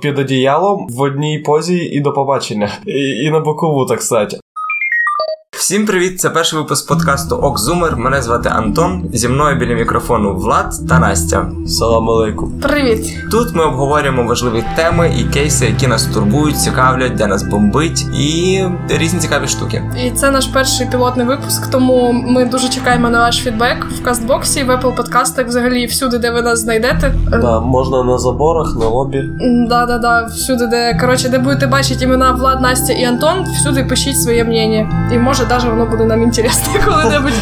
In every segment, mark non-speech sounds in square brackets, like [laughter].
під одіялом в одній позі і до побачення. І, і на бокову, так сказати. Всім привіт! Це перший випуск подкасту Окзумер. Мене звати Антон. Зі мною біля мікрофону Влад та Настя. Салам алейкум. Привіт! Тут ми обговорюємо важливі теми і кейси, які нас турбують, цікавлять, де нас бомбить, і різні цікаві штуки. І це наш перший пілотний випуск, тому ми дуже чекаємо на ваш фідбек в кастбоксі, в Apple подкастах, взагалі всюди, де ви нас знайдете. Да, можна на заборах, на лобі. Да, да, да, всюди, де коротше, де будете бачити імена Влад, Настя і Антон, всюди пишіть своє мнення. І може навіть воно буде нам інтересно [laughs] коли-небудь.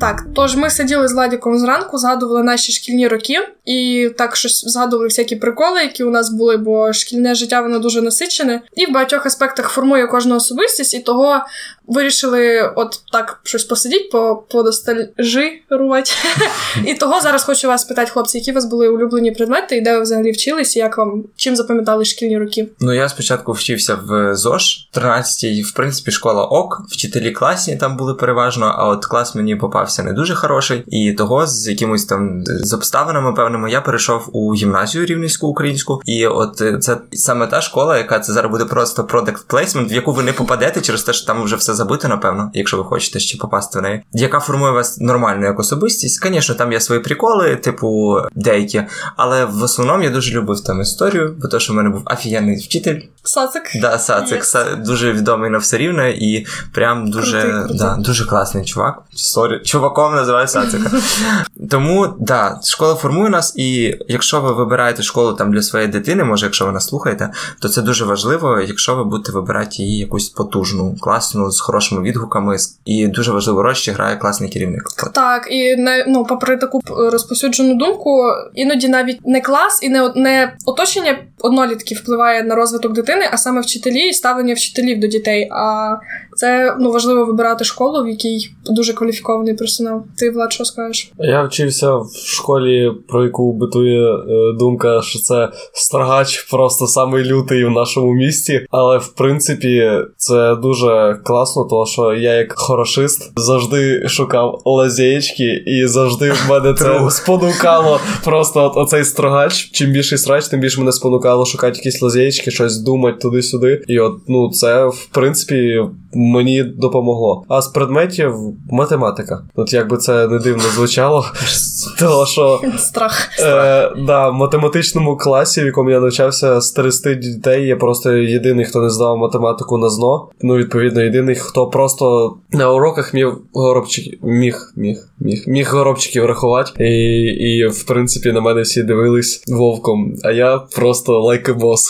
Так, тож ми сиділи з Ладіком зранку, згадували наші шкільні роки, і так щось згадували всякі приколи, які у нас були, бо шкільне життя воно дуже насичене, і в багатьох аспектах формує кожну особистість, і того вирішили от так щось посидіть, по подостальжирувати. [laughs] І того зараз хочу вас питати, хлопці, які у вас були улюблені предмети, і де ви взагалі вчились, і як вам чим запам'ятали шкільні роки? Ну я спочатку вчився в ЗОЖ 13-й, в принципі, школа ок, вчителі класні там були переважно, а от клас мені попався не дуже хороший, і того з якимось там з обставинами певними я перейшов у гімназію рівненську українську, і от е, це саме та школа, яка це зараз буде просто product placement, в яку ви не попадете через те, що там вже все забито, напевно, якщо ви хочете ще попасти в неї, яка формує вас нормальну як особистість. Звісно, там є свої приколи, типу деякі, але в основному я дуже любив там історію, бо то, що в мене був офігенний вчитель. Сацик. Да, Сацик, Yes. дуже відомий на все Рівне і прям дуже, Крутий, крутий. Да, дуже класний чувак. Sorry, чуваком називаю Сацика. [laughs] Тому да, школа формує нас, і якщо ви вибираєте школу там для своєї дитини, може, якщо ви нас слухаєте, то це дуже важливо, якщо ви будете вибирати її якусь потужну, класну, з хорошими відгуками, і дуже важливу роль ще грає класний керівник. Так, і не ну, попри таку розповсюджену думку, іноді навіть не клас і не, не оточення однолітків впливає на розвиток дитини, а саме вчителі і ставлення вчителів до дітей. А це ну важливо вибирати школу, в якій дуже кваліфікований персонал. Ти Влад, що скажеш? Я вчився в школі, про яку битує е, думка, що це строгач просто самий лютий в нашому місті. Але в принципі це дуже класно, тому що я як хорошист завжди шукав лазєчки, і завжди в мене це спонукало. Просто от оцей строгач. Чим більший срач, тим більше мене спонукало шукати якісь лазєчки, щось думати туди-сюди. І от ну це в принципі мені допомогло. А з предметів математика. От як би це не дивно звучало, [laughs] того що Страх. Е, да, в математичному класі, в якому я навчався з 30 дітей, я просто єдиний, хто не здав математику на ЗНО. Ну, відповідно, єдиний, хто просто на уроках міг горобчиків міг, міг, міг, міг горобчиків рахувати. І, і в принципі на мене всі дивились вовком, а я просто like boss.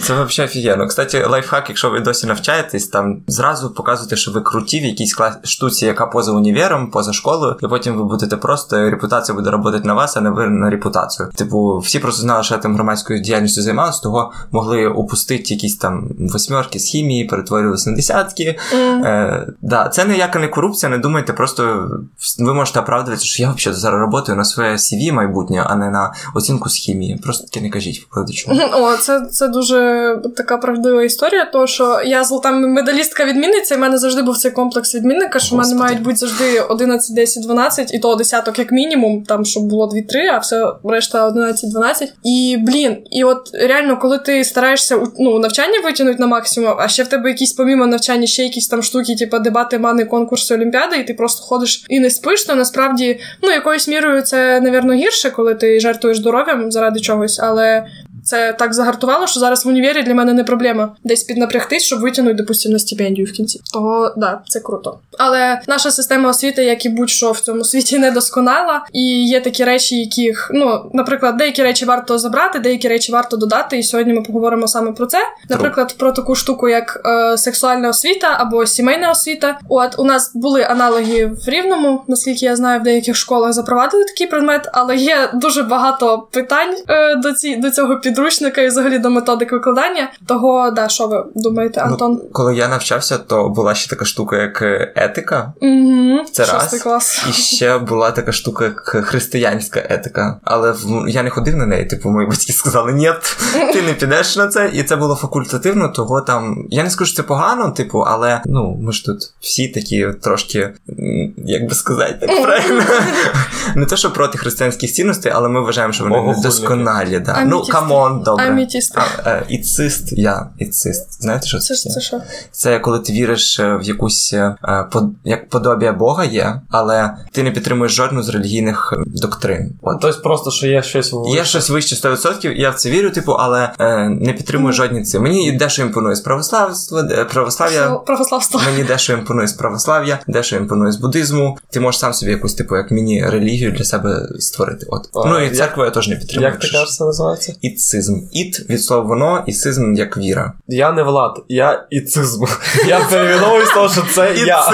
[laughs] Це взагалі офігенно. Кстати, лайфхак, якщо ви досі навчаєтесь, там зразу показуйте, що ви круті в якійсь клас... штуці, яка поза універом, поза школою, і потім ви будете просто репутація буде працювати на вас, а не ви на репутацію. Типу, всі просто знали, що я там громадською діяльністю займалась, того могли упустити якісь там восьмерки з хімії, перетворювалися на десятки. М. Е, да, це ніяка не корупція, не думайте, просто ви можете оправдуватися, що я взагалі зараз працюю на своє CV майбутнє, а не на оцінку з хімії. Просто таке не кажіть викладачу. О, це, це дуже така правдива історія, тому що я золота медалістка відмінниця, і в мене завжди був цей комплекс відмінника, що в мене мають бути завжди 11, 10, 12, і то десяток як мінімум, там щоб було 2-3, а все решта 11, 12. І блін, і от реально, коли ти стараєшся ну, навчання витягнути на максимум, а ще в тебе якісь помімо навчання, ще якісь там штуки, типу дебати, мани, конкурси, олімпіади, і ти просто ходиш і не спиш, то насправді, ну, якоюсь мірою це, напевно, гірше, коли ти жертвуєш здоров'ям заради чогось, але це так загартувало, що зараз в універі для мене не проблема десь піднапрягтись, щоб витягнути, допустимо, на стипендію в кінці. Того да, це круто. Але наша система освіти, як і будь-що в цьому світі, [laughs] недосконала, і є такі речі, яких, ну, наприклад, деякі речі варто забрати, деякі речі варто додати. І сьогодні ми поговоримо саме про це. Наприклад, про таку штуку, як е, сексуальна освіта або сімейна освіта. От у нас були аналоги в рівному, наскільки я знаю, в деяких школах запровадили такий предмет, але є дуже багато питань е, до, ці, до цього підрозділу. Підручника і взагалі до методик викладання. Того, да, що ви думаєте, Антон? Ну, коли я навчався, то була ще така штука, як е, етика. Угу, Це раз. клас. І ще була така штука, як християнська етика. Але я не ходив на неї, типу, мої батьки сказали, ні, ти не підеш на це. І це було факультативно, того там. Я не скажу, що це погано, типу, але ну, ми ж тут всі такі трошки, як би сказати, так правильно. Не те, що проти християнських цінностей, але ми вважаємо, що вони недосконалі. Да. Ну, Амітісти. Come on, добре. Амітісти. А, е, Ітсист, я ітсист. Знаєте, що Це ж це що? це коли ти віриш е, в якусь е, под- як подобія Бога є, але ти не підтримуєш жодну з релігійних е, доктрин. От. Тобто просто, що є щось в Є щось вище 100%, я в це вірю, типу, але е, не підтримую жодні ці. Мені дещо імпонує з православства, е, православ'я. Православство. Мені дещо імпонує з православ'я, дещо імпонує з буддизму. Ти можеш сам собі якусь, типу, як міні-релігію для себе створити. От. А, ну і церкву я теж не підтримую. Як ти кажеш, це називається? Іцизм. Іт від слова воно, і як віра. Я не Влад, я іцизм. [laughs] Я перейменовую з того, що це я. [laughs]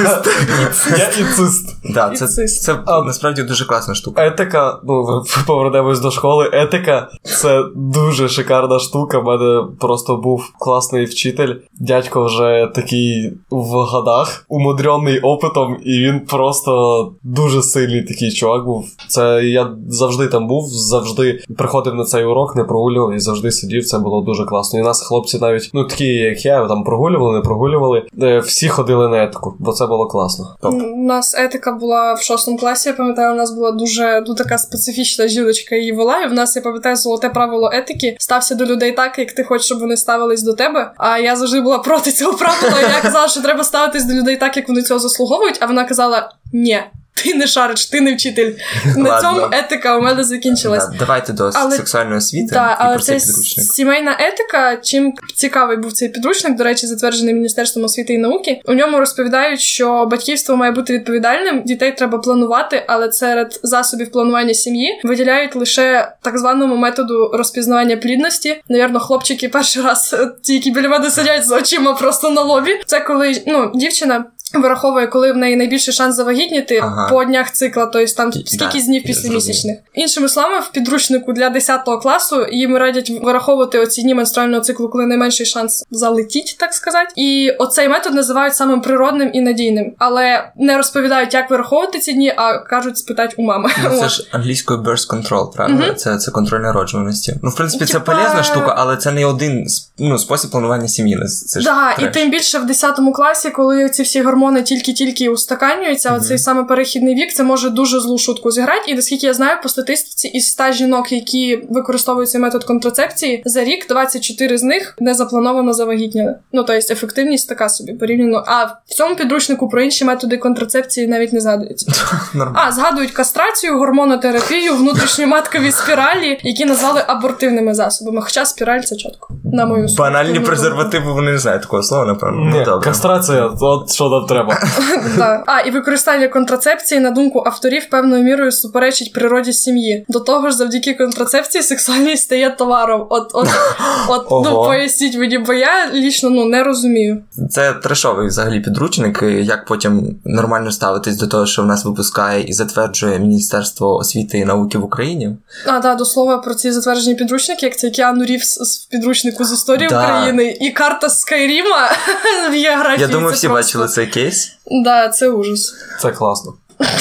Я іцист. Да, це, це насправді дуже класна штука. Етика, ну [laughs] повернемось до школи. Етика це дуже шикарна штука. У мене просто був класний вчитель. Дядько вже такий в годах, умудрений опитом, і він просто дуже сильний такий чувак був. Це я завжди там був, завжди приходив на цей урок, не прогулював і завжди сидів. Це було дуже класно. І нас хлопці навіть, ну такі, як я, там прогулювали, не прогулювали. е, Всі ходили на етику, бо це було класно. Топ. У нас етика була в шостому класі. Я пам'ятаю, у нас була дуже ну, така специфічна жіночка її вела. І в нас я пам'ятаю золоте правило етики. Стався до людей так, як ти хочеш, щоб вони ставились до тебе. А я завжди була проти цього правила. Я казала, що треба ставитись до людей так, як вони цього заслуговують. А вона казала: ні. Ти не шариш, ти не вчитель. На цьому етика у мене закінчилась. Да, давайте до Але- сексуальної освіти Так, і але про це цей підручник. сімейна етика. Чим цікавий був цей підручник, до речі, затверджений Міністерством освіти і науки. У ньому розповідають, що батьківство має бути відповідальним, дітей треба планувати, але серед засобів планування сім'ї виділяють лише так званому методу розпізнавання плідності. Навірно, хлопчики перший раз ті, які біля мене сидять з очима просто на лобі. Це коли ну дівчина. Вираховує, коли в неї найбільший шанс завагітніти Ага. по днях цикла, тобто там скільки днів після місячних. Іншими словами, в підручнику для 10 класу їм радять вираховувати оці дні менструального циклу, коли найменший шанс залетіть, так сказати. І оцей метод називають самим природним і надійним, але не розповідають, як вираховувати ці дні, а кажуть спитати у мами. Ну, це ж англійською birth control, правильно? Мгм. Це, це контроль народжуваності. Ну, в принципі, це Типа- полезна штука, але це не один ну, спосіб планування сім'ї. Це ж Да, і тим більше в 10 класі, коли ці всі гормони тільки-тільки устаканюються, Мгм. оцей саме перехідний вік, це може дуже злу шутку зіграти. І наскільки я знаю, по статистиці із 100 жінок, які використовують цей метод контрацепції, за рік 24 з них не заплановано завагітніли. Ну тобто ефективність така собі порівняно. А в цьому підручнику про інші методи контрацепції навіть не згадується. [laughs] А згадують кастрацію, гормонотерапію, внутрішньоматкові спіралі, які назвали абортивними засобами. Хоча спіраль це чітко. На мою Банальні презервативи, вони не знають такого слова, напевно. Ну, добре. кастрація, от що треба. [laughs] А, і використання контрацепції, на думку авторів, певною мірою суперечить природі сім'ї. До того ж, завдяки контрацепції сексуальність стає товаром. От, от, [laughs] от ну, поясніть мені, бо я лічно ну, не розумію. Це трешовий взагалі підручник, як потім нормально ставитись до того, що в нас випускає і затверджує Міністерство освіти і науки в Україні. А, да, до слова про ці затверджені підручники, як це Кіану Рівс з підручнику з історії Да. України і карта Скайріма [laughs] в географії. Я думаю, всі бачили цей кейс. Да, це ужас. Це класно.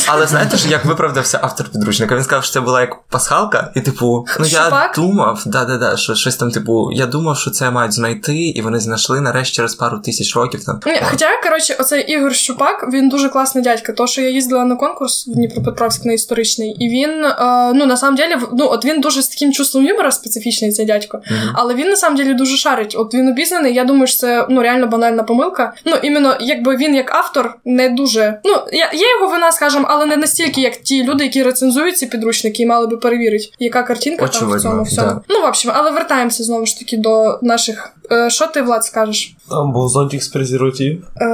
Але знаєте ж, як виправдався автор підручника? Він сказав, що це була як пасхалка, і типу, ну я думав, да-да-да, що щось там, типу, я думав, що це мають знайти, і вони знайшли нарешті через пару тисяч років там. Ні, хоча, коротше, оцей Ігор Щупак, він дуже класний дядька. То, що я їздила на конкурс в Дніпропетровськ на історичний, і він, е, ну, на самом деле, ну, от він дуже з таким чувством юмора специфічний, цей дядько. Мгм. Але він на самом деле дуже шарить. От він обізнаний. Я думаю, що це ну реально банальна помилка. Ну іменно якби він як автор не дуже. Ну я є його вина, скажімо, але не настільки, як ті люди, які рецензують ці підручники і мали би перевірити, яка картинка там в цьому всьому. да. Ну в общем, але вертаємося знову ж таки до наших. Що ти Влад скажеш? Там був зонтик з презерватив. Е,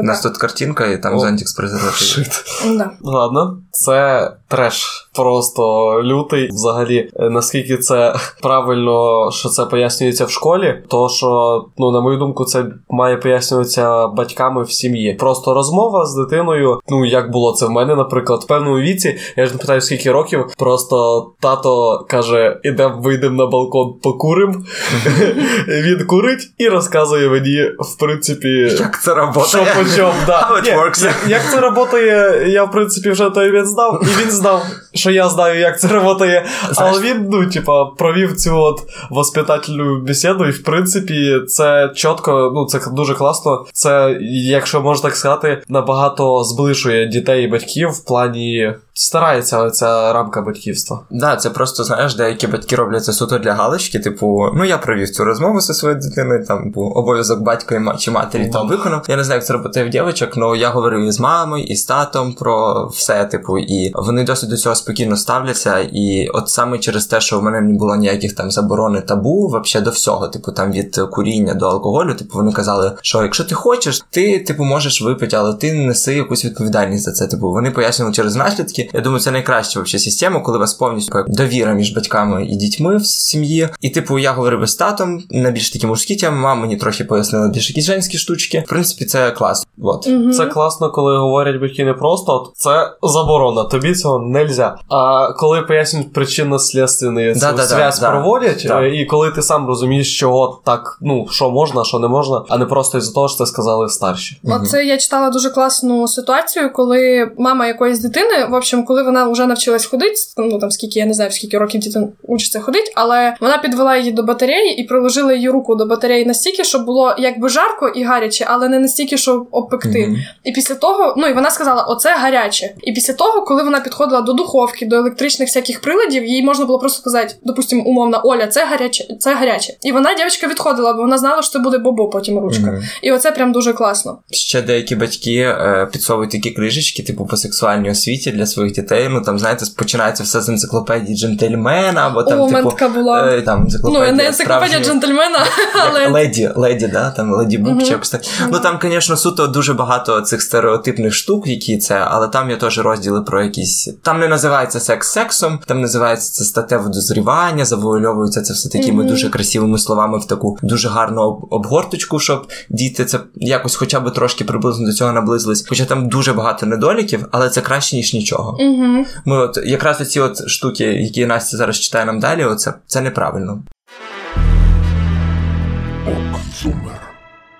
У нас тут картинка, і там О. зонтик з презервативом. [laughs] Да. Ладно, це треш. Просто лютий. Взагалі, е, наскільки це правильно, що це пояснюється в школі, то що, ну, на мою думку, це має пояснюватися батьками в сім'ї. Просто розмова з дитиною. Ну, як було це в мене, наприклад, в певному віці, я ж не питаю, скільки років, просто тато каже: ідемо, вийдемо на балкон, покурим. [laughs] Він курить і розказує мені, в принципі, Як це працює? що по чому, да. How it works. Як, як це працює, я в принципі вже той він знав, і він знав, що я знаю, як це працює. Але він, ну, типа, провів цю от воспитательну бесіду, і в принципі, це чітко, ну, це дуже класно. Це, якщо можна так сказати, набагато зближує дітей і батьків в плані. Старається ця рамка батьківства. Да, це просто знаєш, деякі батьки роблять це суто для галочки. Типу, ну я провів цю розмову зі своєю дитиною, там був обов'язок батька чи матері там виконав. Я не знаю, як це робити в дівчинок, але я говорив і з мамою, і з татом про все, типу, і вони досить до цього спокійно ставляться. І от саме через те, що в мене не було ніяких там заборони табу, вообще до всього, типу, там від куріння до алкоголю, типу, вони казали, що якщо ти хочеш, ти типу можеш випити, але ти неси якусь відповідальність за це. Типу, вони пояснювали через наслідки. Я думаю, це найкраща вообще система, коли у вас повністю така довіра між батьками і дітьми в сім'ї. І, типу, я говорив з татом на більш такі мужські теми, мама мені трохи пояснила більш якісь женські штучки. В принципі, це класно. Вот. Мгм. Це класно, коли говорять батьки не просто, от це заборона, тобі цього нельзя. А коли пояснюють причинно-слідственний цю Да-да-да, зв'язь да. проводять, Да. е, і коли ти сам розумієш, чого так, ну що можна, що не можна, а не просто із-за того, що це сказали старші. Оце я читала дуже класну ситуацію, коли мама якоїсь дитини, в общем, коли вона вже навчилась ходити, ну там скільки я не знаю, скільки років дитина учиться ходити, але вона підвела її до батареї і приложила її руку до батареї настільки, щоб було якби жарко і гаряче, але не настільки, щоб обпекти. І після того, ну і вона сказала, оце гаряче. І після того, коли вона підходила до духовки, до електричних всяких приладів, їй можна було просто сказати, допустимо, умовно, Оля, це гаряче, це гаряче. І вона дівчинка відходила, бо вона знала, що це буде бобо потім ручка. Мгм. І оце прям дуже класно. Ще деякі батьки е, підсовують такі книжечки, типу по сексуальній освіті для своїх дітей. Ну там, знаєте, починається все з енциклопедії джентльмена, або там, О, типу, була. е, там ну, не енциклопедія джентльмена, [laughs] але леді, леді, да? Там леді бук Мгм. чи якось так. Ну там, звісно, суто дуже багато цих стереотипних штук, які це, але там є теж розділи про якісь. Там не називається секс сексом, там називається це статеве дозрівання, завуальовується це все такими Мгм. дуже красивими словами в таку дуже гарну обгорточку, щоб діти це якось хоча б трошки приблизно до цього наблизились. Хоча там дуже багато недоліків, але це краще, ніж нічого. Угу. Ми от якраз оці от штуки, які Настя зараз читає нам далі, оце це неправильно.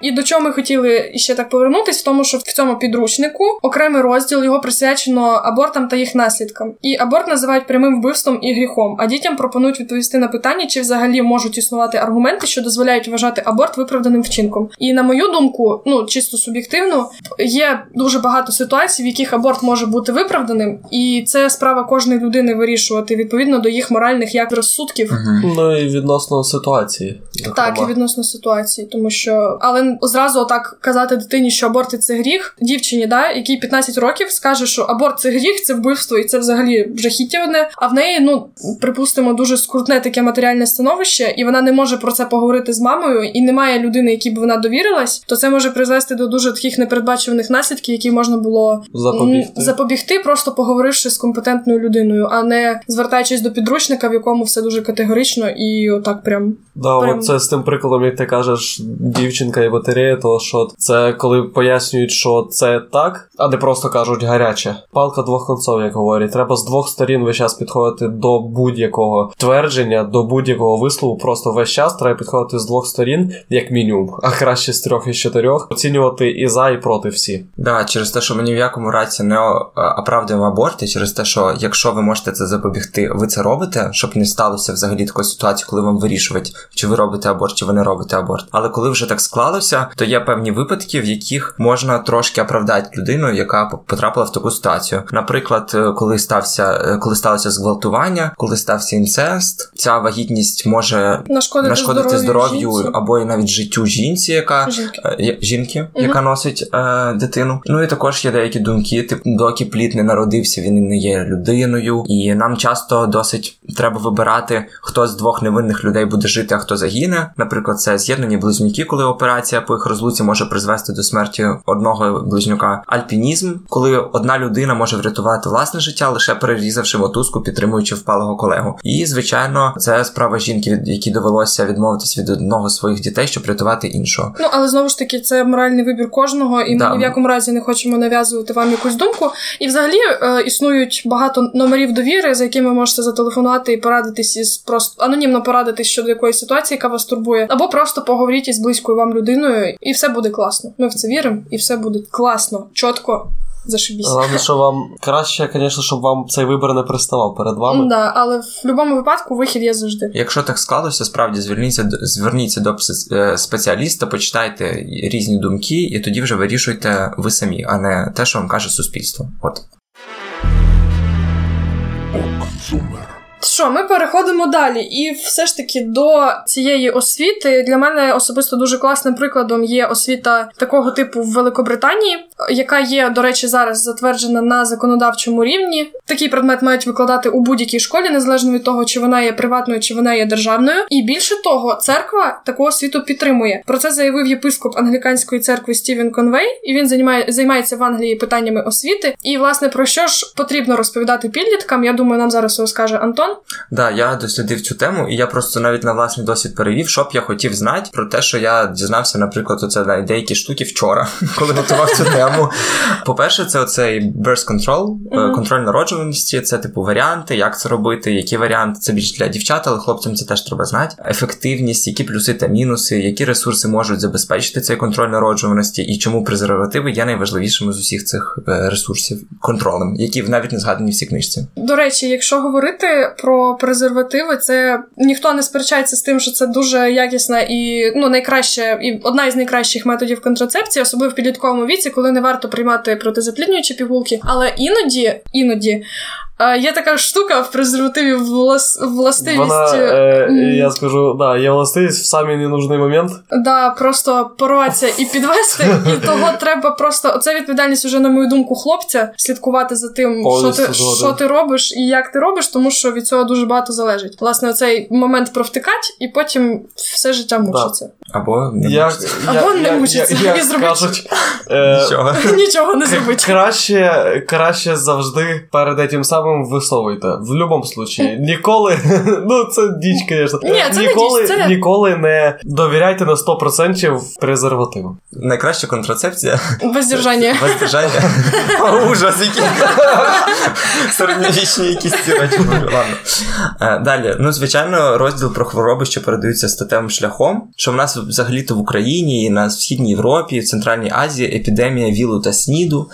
І до чого ми хотіли ще так повернутись, в тому, що в цьому підручнику окремий розділ його присвячено абортам та їх наслідкам. І аборт називають прямим вбивством і гріхом. А дітям пропонують відповісти на питання, чи взагалі можуть існувати аргументи, що дозволяють вважати аборт виправданим вчинком. І на мою думку, ну чисто суб'єктивно, є дуже багато ситуацій, в яких аборт може бути виправданим, і це справа кожної людини вирішувати відповідно до їх моральних як розсудків. Ну і відносно ситуації. Так, і відносно ситуації, тому що але зразу так казати дитині, що аборт це гріх, дівчині, да, якій 15 років скаже, що аборт це гріх, це вбивство, і це взагалі жахіття одне. А в неї, ну припустимо, дуже скрутне таке матеріальне становище, і вона не може про це поговорити з мамою, і немає людини, якій б вона довірилась, то це може призвести до дуже таких непередбачуваних наслідків, які можна було Запобігти. запобігти, просто поговоривши з компетентною людиною, а не звертаючись до підручника, в якому все дуже категорично і отак прям Да, Прям- от це з тим прикладом, як ти кажеш, дівчинка і батарея, то що це коли пояснюють, що це так, а не просто кажуть гаряче. Палка двох концов, як говорять. Треба з двох сторін весь час підходити до будь-якого твердження, до будь-якого вислову. Просто весь час треба підходити з двох сторін, як мінімум, а краще з трьох і чотирьох. Оцінювати і за, і проти всі. Да, через те, що ми ні в якому разі не о- оправдуємо аборт, і через те, що якщо ви можете це запобігти, ви це робите, щоб не сталося взагалі такої ситуації, коли вам вирішувати, чи ви робите аборт, чи ви не робите аборт. Але коли вже так склалося, то є певні випадки, в яких можна трошки оправдати людину, яка потрапила в таку ситуацію. Наприклад, е, коли стався, е, коли сталося зґвалтування, коли стався інцест, ця вагітність може нашкодити, нашкодити здоров'ю жінці. або навіть життю жінці, яка Жінки. е, є- жінки, яка носить е, дитину. Ну і також є деякі думки, типу, доки плід не народився, він не є людиною, і нам часто досить треба вибирати, хто з двох невинних людей буде жити, а хто загине. Наприклад, це з'єднані близнюки, коли операція життя по їх розлуці може призвести до смерті одного близнюка. Альпінізм, коли одна людина може врятувати власне життя, лише перерізавши мотузку, підтримуючи впалого колегу. І звичайно, це справа жінки, від якій довелося відмовитись від одного з своїх дітей, щоб рятувати іншого. Ну але знову ж таки, це моральний вибір кожного, і ми ні в якому разі не хочемо нав'язувати вам якусь думку. І взагалі е, існують багато номерів довіри, за якими можете зателефонувати і порадитись із просто анонімно порадитись щодо якоїсь ситуації, яка вас турбує, або просто поговоріть із близькою вам людиною, і все буде класно. Ми в це віримо, і все буде класно, чітко. Зашибісь. Головне, що вам краще, звісно, щоб вам цей вибір не приставав перед вами. Да, але в будь-якому випадку вихід є завжди. Якщо так склалося, справді зверніться до- зверніться до е, спеціаліста, почитайте різні думки, і тоді вже вирішуйте ви самі, а не те, що вам каже суспільство. От Що, ми переходимо далі, і все ж таки до цієї освіти для мене особисто дуже класним прикладом є освіта такого типу в Великобританії, яка є, до речі, зараз затверджена на законодавчому рівні. Такий предмет мають викладати у будь-якій школі, незалежно від того, чи вона є приватною, чи вона є державною. І більше того, церква таку освіту підтримує. Про це заявив єпископ англіканської церкви Стівен Конвей, і він займає, займається в Англії питаннями освіти. І власне про що ж потрібно розповідати підліткам? Я думаю, нам зараз розкаже Антон. Да, я дослідив цю тему, і я просто навіть на власний досвід перевів, що б я хотів знати про те, що я дізнався, наприклад, оце да, деякі штуки вчора, [laughs] коли готував цю тему. По-перше, це оцей birth control, е, контроль народжуваності, це типу варіанти, як це робити, які варіанти. Це більш для дівчат, але хлопцям це теж треба знати. Ефективність, які плюси та мінуси, які ресурси можуть забезпечити цей контроль народжуваності, і чому презервативи є найважливішими з усіх цих е, ресурсів контролем, які навіть не згадані в цій книжці. До речі, якщо говорити про презервативи, це ніхто не сперечається з тим, що це дуже якісна і ну найкраща, і одна із найкращих методів контрацепції, особливо в підлітковому віці, коли не варто приймати протизапліднюючі пігулки. Але іноді, іноді. Е, Є така штука в презервативі влас... властивість. Вона, е, я скажу, да, є властивість в самий ненужний момент. Да, просто порватися і підвести, і того треба просто. Це відповідальність уже, на мою думку, хлопця слідкувати за тим, що ти, згоден. що ти робиш і як ти робиш, тому що від цього дуже багато залежить. Власне, оцей момент провтикать, і потім все життя мучиться. Або не Як, мучиться. Або не мучиться, і зробить- [laughs] е, Нічого. [laughs] Нічого не зробить. Краще, краще завжди перед тим самим висовуйте. В будь-якому случаї. [laughs] Ніколи, [laughs] ну це діч, звісно. Ні, це не ніколи, діч, це- ніколи не довіряйте на 100% презервативу. Найкраща контрацепція Воздержання. воздержання. [laughs] Ужас, який. Середньовічні якісь ці речі. Ладно. Е, Далі, ну звичайно, розділ про хвороби, що передаються статевим шляхом. Що в нас взагалі-то в Україні і на східній Європі, в Центральній Азії епідемія вілу та сніду,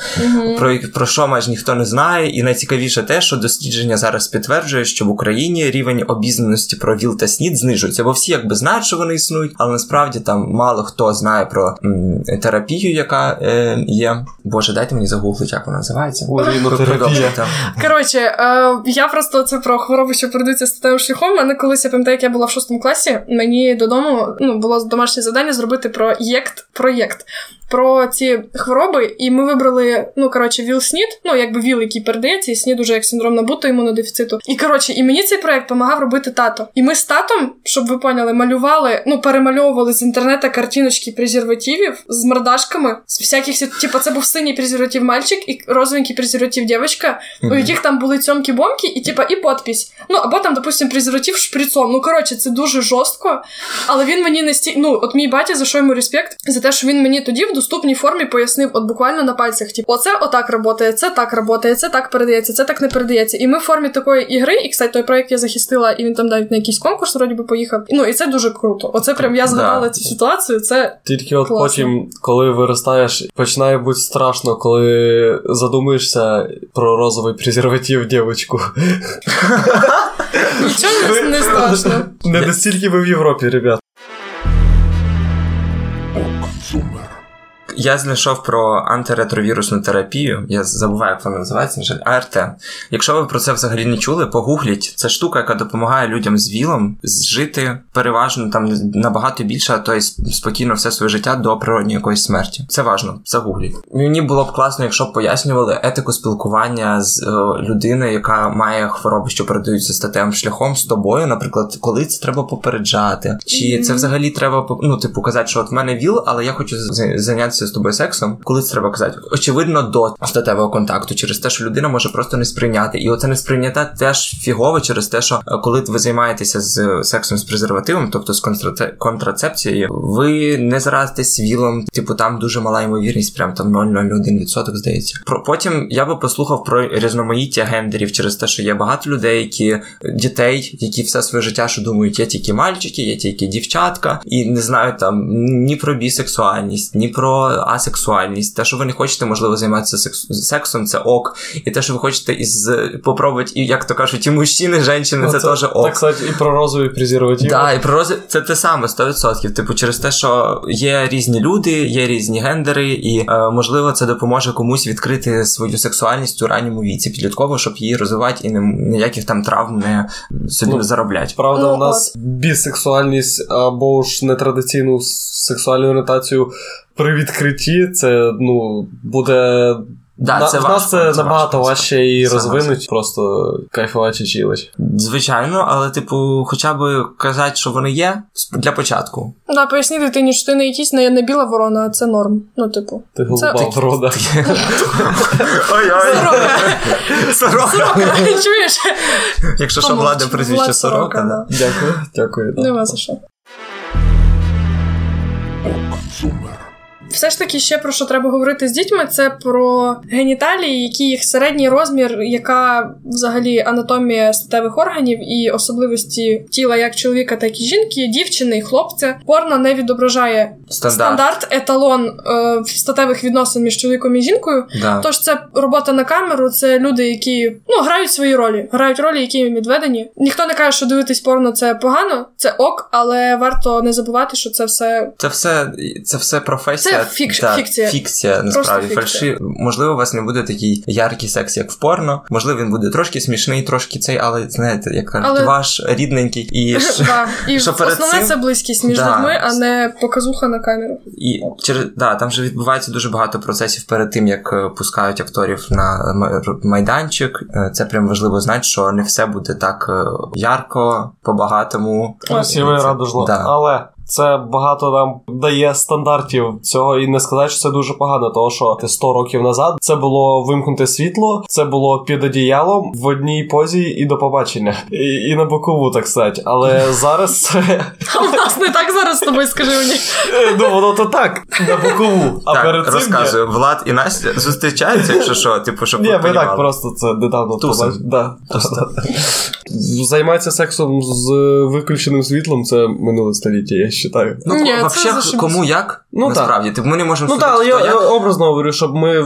про, про що майже ніхто не знає. І найцікавіше те, що дослідження зараз підтверджує, що в Україні рівень обізнаності про ВІЛ та СНІД знижується, бо всі якби знають, що вони існують, але насправді там мало хто знає про м, терапію, яка е, є. Боже, дайте мені загуглити, як вона називається. Коротше, е, я просто це про хвороби, що передаються статевим шляхом. Мене колись я пам'ятаю, як я була в шостому класі. Мені додому ну було домашнє завдання зробити проєкт проєкт про ці хвороби, і ми вибрали, ну коротше, ВІЛ-СНІД, ну якби ВІЛ, який передається, і СНІД уже як синдром набутого імунодефіциту. І коротше, і мені цей проєкт допомагав робити тато. І ми з татом, щоб ви поняли, малювали, ну перемальовували з інтернету картиночки презервативів з мордашками, з всяких типу, це був синій презерватив мальчик і розовенький презерватив дівчинка, у яких там були цьомки-бомки, і типа і подпись. Ну або там, допустим, презерватив шприцом. Ну коротше, це дуже жорстко. Але він мені не сті... Ну, от мій батя, за що йому респект, за те, що він мені тоді в доступній формі пояснив, от буквально на пальцях, типу, оце отак працює, це так працює, це так передається, це так не передається. І ми в формі такої ігри, і кстати, той проект я захистила, і він там навіть на якийсь конкурс вроді би поїхав. Ну і це дуже круто. Оце прям я згадала Да. цю ситуацію. Це Тільки от Класно. потім, коли виростаєш, починає бути страшно, коли задумаєшся про розовий презерватив дівчинку. нічого не, не страшно. Не настільки ви в Європі, ребят. Я знайшов про антиретровірусну терапію. Я забуваю, як вона називається, на жаль, АРТ. Якщо ви про це взагалі не чули, погугліть. Це штука, яка допомагає людям з вілом жити переважно там набагато більше, а то й спокійно все своє життя до природньої якоїсь смерті. Це важно, загугліть. Мені було б класно, якщо б пояснювали етику спілкування з е, людиною, яка має хвороби, що передаються статевим шляхом з тобою, наприклад, коли це треба попереджати, чи mm-hmm. це взагалі треба ну, типу, казати, що от в мене ВІЛ, але я хочу зайнятися з тобою сексом. Коли це треба казати? Очевидно, до статевого контакту, через те, що людина може просто не сприйняти. І оце не сприйняття теж фігове через те, що е, коли ви займаєтеся з сексом з презервативом, тобто з контрацепцією, ви не заразитесь вілом, типу там дуже мала ймовірність, прям там 0,01%, здається. Про потім я би послухав про різноманіття гендерів через те, що є багато людей, які дітей, які все своє життя що думають, є тільки мальчики, є тільки дівчатка, і не знають там ні про бісексуальність, ні про асексуальність. Те, що ви не хочете, можливо, займатися сексом, це ок. І те, що ви хочете із попробувати, і як то кажуть, і мужчини, і жінки, це, це теж ок. Так, кстати, і про розові презервативи. Так, да, і про розові це те саме 100%. Типу, через те, що є різні люди, є різні гендери, і е, можливо це допоможе комусь відкрити свою сексуальність у ранньому віці підлітково, щоб її розвивати і не ніяких там травм не собі ну, заробляти. Правда, ну, у нас бісексуальність або ж нетрадиційну сексуальну орієнтацію при відкритті, це ну буде Да, На, це в важко, нас це, це набагато важко. важче і розвинуть, просто кайфувати чилить. Звичайно, але, типу, хоча б казати, що вони є для початку. Да, поясні дитині, що ти не якийсь не, не біла ворона, а це норм. Ну, типу. Ти голуба це... врода. Ой-ой. Сорока. Чуєш? Якщо що, влада прізвище сорока. Дякую, дякую. Нема за що. Все ж таки, ще про що треба говорити з дітьми, це про геніталії, які їх середній розмір, яка взагалі анатомія статевих органів і особливості тіла як чоловіка, так і жінки, дівчини і хлопця. Порно не відображає стандарт, стандарт еталон е, статевих відносин між чоловіком і жінкою. Да. Тож це робота на камеру, це люди, які ну грають свої ролі, грають ролі, які їм відведені. Ніхто не каже, що дивитись порно це погано, це ок, але варто не забувати, що це все це все це все професія. Це фік... так, фікція. Фікція, насправді. Фальши. Можливо, у вас не буде такий яркий секс, як в порно. Можливо, він буде трошки смішний, трошки цей, але знаєте, як кажуть, але... ваш рідненький. І [laughs] і що перед основне це близькість між людьми, а не показуха на камеру. І через да, там вже відбувається дуже багато процесів перед тим, як е, пускають акторів на майданчик. Е, це прям важливо знати, що не все буде так е, ярко, по-багатому. Красиво і радужно. Да. Але це багато нам дає стандартів цього, і не сказати, що це дуже погано, тому що 100 років назад це було вимкнути світло, це було під одіялом в одній позі і до побачення. І і на бокову, так сказати. Але [laughs] зараз це. А у нас не так зараз з тобою скажи мені. Е, ну воно то так, на бокову. А перед цим розказую, Влад і Настя зустрічаються, якщо що, типу, щоб. Ні, ми так просто це недавно. Да. Займається сексом з виключеним світлом це минуле століття. Вважаю. Ну, Ні, взагалі, кому як? Ну, Насправді, так. ми не можемо Ну так, але я як. образно говорю, щоб ми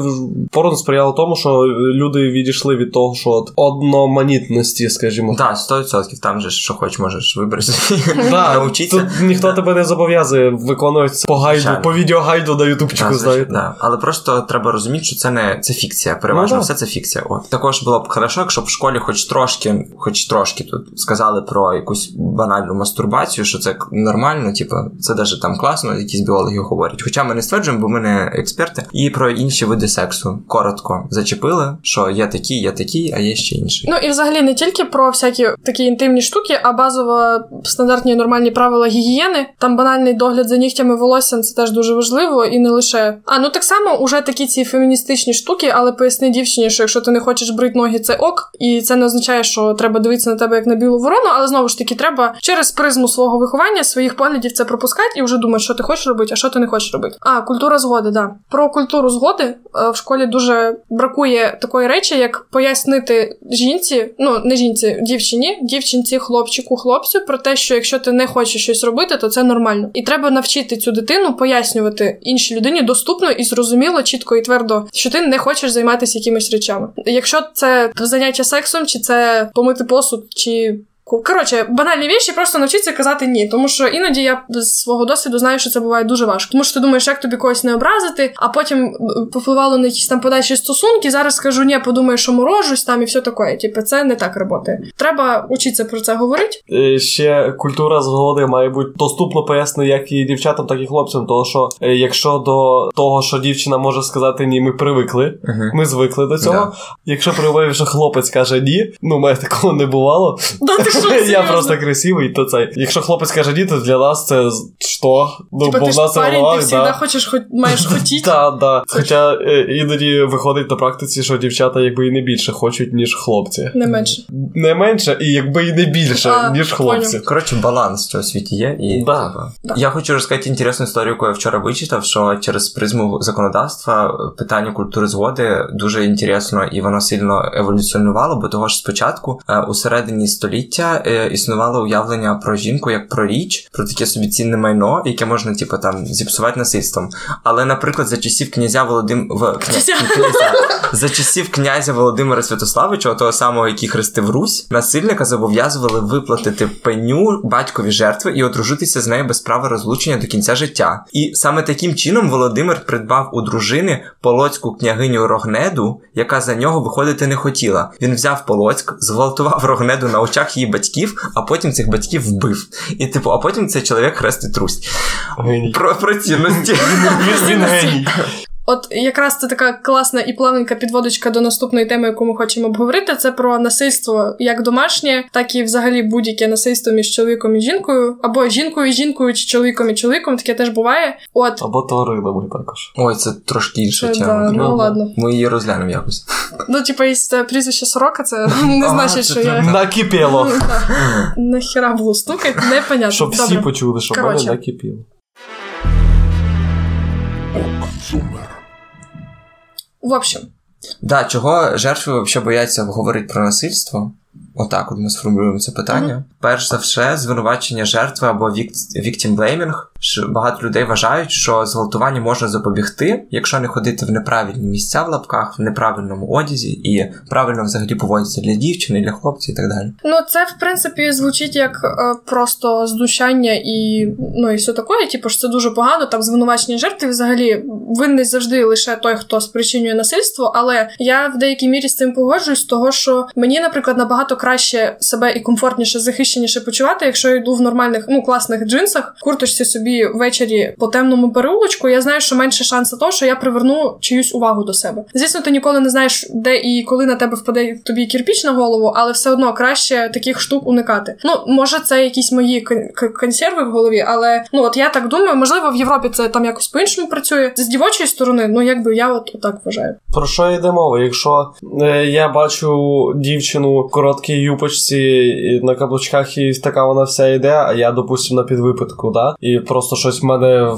порно сприяли тому, що люди відійшли від того, що от одноманітності, скажімо. Так, 100%. Там же що хоч можеш вибрати. [laughs] Да, Тут ніхто тебе не зобов'язує виконувати по гайду, по відеогайду на ютубчику, знаєте. Да. Але просто треба розуміти, що це не це фікція. Переважно ну, все це фікція. От. Також було б хорошо, якщо в школі хоч трошки, хоч трошки тут сказали про якусь банальну мастурбацію, що це нормально, типу, це навіть там класно, якісь біологи говорять. Хоча ми не стверджуємо, бо ми не експерти. І про інші види сексу коротко зачепили, що є такі, є такі, а є ще інші. Ну і взагалі не тільки про всякі такі інтимні штуки, а базово стандартні нормальні правила гігієни. Там банальний догляд за нігтями волоссям це теж дуже важливо, і не лише. А ну так само уже такі ці феміністичні штуки, але поясни дівчині, що якщо ти не хочеш брити ноги, це ок, і це не означає, що треба дивитися на тебе як на білу ворону, але знову ж таки треба через призму свого виховання, своїх поглядів це пропускати і вже думати, що ти хочеш робити, а що ти не хочеш робити. А культура згоди, да. Про культуру згоди е, в школі дуже бракує такої речі, як пояснити жінці, ну не жінці, дівчині, дівчинці, хлопчику, хлопцю про те, що якщо ти не хочеш щось робити, то це нормально. І треба навчити цю дитину пояснювати іншій людині доступно і зрозуміло, чітко і твердо, що ти не хочеш займатися якимись речами. Якщо це заняття сексом, чи це помити посуд, чи Коротше, банальні віші, просто навчитися казати ні. Тому що іноді я з свого досвіду знаю, що це буває дуже важко. Тому що ти думаєш, як тобі когось не образити, а потім попливало на якісь там подальші стосунки. Зараз скажу ні, подумаю, що морожусь там і все таке. Типу, це не так працює. Треба учитися про це говорити. Е, ще культура згоди має бути доступно пояснити як і дівчатам, так і хлопцям. Тому що е, якщо до того, що дівчина може сказати ні, ми привикли, uh-huh. ми звикли до цього. Yeah. Якщо привив, що хлопець каже ні, ну мене такого не бувало. Да, ти Я просто красивий, то це. Якщо хлопець каже ні, то для нас це що? Ну, Типа, бо ти в нас парень, ти завжди хочеш, хоч маєш хотіти. Так, так. Хоча е, іноді виходить на практиці, що дівчата якби і не більше хочуть, ніж хлопці. Не менше. Не менше, і якби і не більше, а, ніж хлопці. Понял. Коротше, баланс в цьому світі є. І да. Да. Я хочу розказати інтересну історію, яку я вчора вичитав, що через призму законодавства питання культури згоди дуже інтересно і воно сильно еволюціонувало, бо того ж спочатку е, у середині століття е, існувало уявлення про жінку як про річ, про таке собі цінне майно, яке можна, типу, там зіпсувати насильством. Але, наприклад, за часів князя Володим... В... Кня... князя... за часів князя Володимира Святославича, того самого, який хрестив Русь, насильника зобов'язували виплатити пеню батькові жертви і одружитися з нею без права розлучення до кінця життя. І саме таким чином Володимир придбав у дружини полоцьку княгиню Рогнеду, яка за нього виходити не хотіла. Він взяв Полоцьк, зґвалтував Рогнеду на очах її батьків, а потім цих батьків вбив. І типу, а потім цей чоловік хрестить трусть. Про, про цінності. Він геній. От якраз це така класна і плавненька підводочка до наступної теми, яку ми хочемо обговорити. Це про насильство як домашнє, так і взагалі будь-яке насильство між чоловіком і жінкою, або жінкою і жінкою, чи чоловіком і чоловіком. Таке теж буває. От або тваринами також. Ой, це трошки інша тема. Да, ну, ладно. Ми її розглянемо якось. Ну, типа, є прізвище сорока, це [laughs] не значить, що я накипіло. [laughs] Нахіра було стукати, непонятно. Щоб всі почули, що мене накипіло. В общем. Да, чого жертви взагалі бояться говорити про насильство? Отак, от ми сформулюємо це питання. Mm-hmm. Перш за все, звинувачення жертви або victim blaming. Багато людей вважають, що зґвалтування можна запобігти, якщо не ходити в неправильні місця в лапках, в неправильному одязі і правильно взагалі поводитися для дівчини, для хлопців і так далі. Ну це в принципі звучить як е, просто здушання і ну і все таке. Типу ж це дуже погано. Там звинувачення жертви взагалі винний завжди лише той, хто спричинює насильство. Але я в деякій мірі з цим погоджуюсь, того що мені, наприклад, набагато краще себе і комфортніше, захищеніше почувати, якщо я йду в нормальних ну класних джинсах, курточці собі собі ввечері по темному переулочку, я знаю, що менше шансу того, що я приверну чиюсь увагу до себе. Звісно, ти ніколи не знаєш, де і коли на тебе впаде тобі кірпіч на голову, але все одно краще таких штук уникати. Ну, може, це якісь мої консерви в голові, але ну от я так думаю, можливо, в Європі це там якось по-іншому працює. З дівочої сторони, ну якби я от так вважаю. Про що йде мова? Якщо е, я бачу дівчину в короткій юпочці на каблучках, і така вона вся йде, а я, допустимо, на підвипитку, да? І про просто щось в мене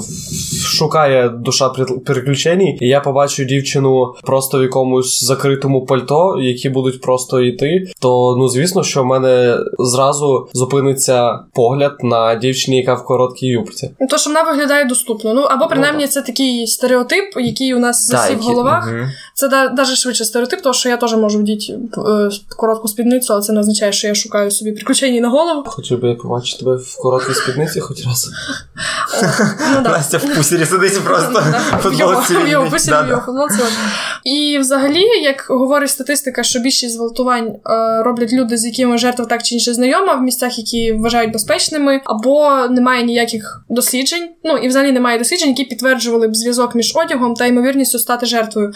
шукає душа приключень, і я побачу дівчину просто в якомусь закритому пальто, які будуть просто йти. То ну звісно, що в мене зразу зупиниться погляд на дівчині, яка в короткій юбці. Ну, то що вона виглядає доступно. Ну або принаймні це такий стереотип, який у нас засів в головах. Угу. Це навіть швидше стереотип, тому що я теж можу вдіти е, коротку спідницю, але це не означає, що я шукаю собі приключення на голову. Хотів би я побачити тебе в короткій спідниці хоч раз. Ну, Настя в пусірі сидить просто футболці. Його футболці. І взагалі, як говорить статистика, що більшість зґвалтувань е, роблять люди, з якими жертва так чи інше знайома, в місцях, які вважають безпечними, або немає ніяких досліджень, ну і взагалі немає досліджень, які підтверджували б зв'язок між одягом та ймовірністю стати жертвою.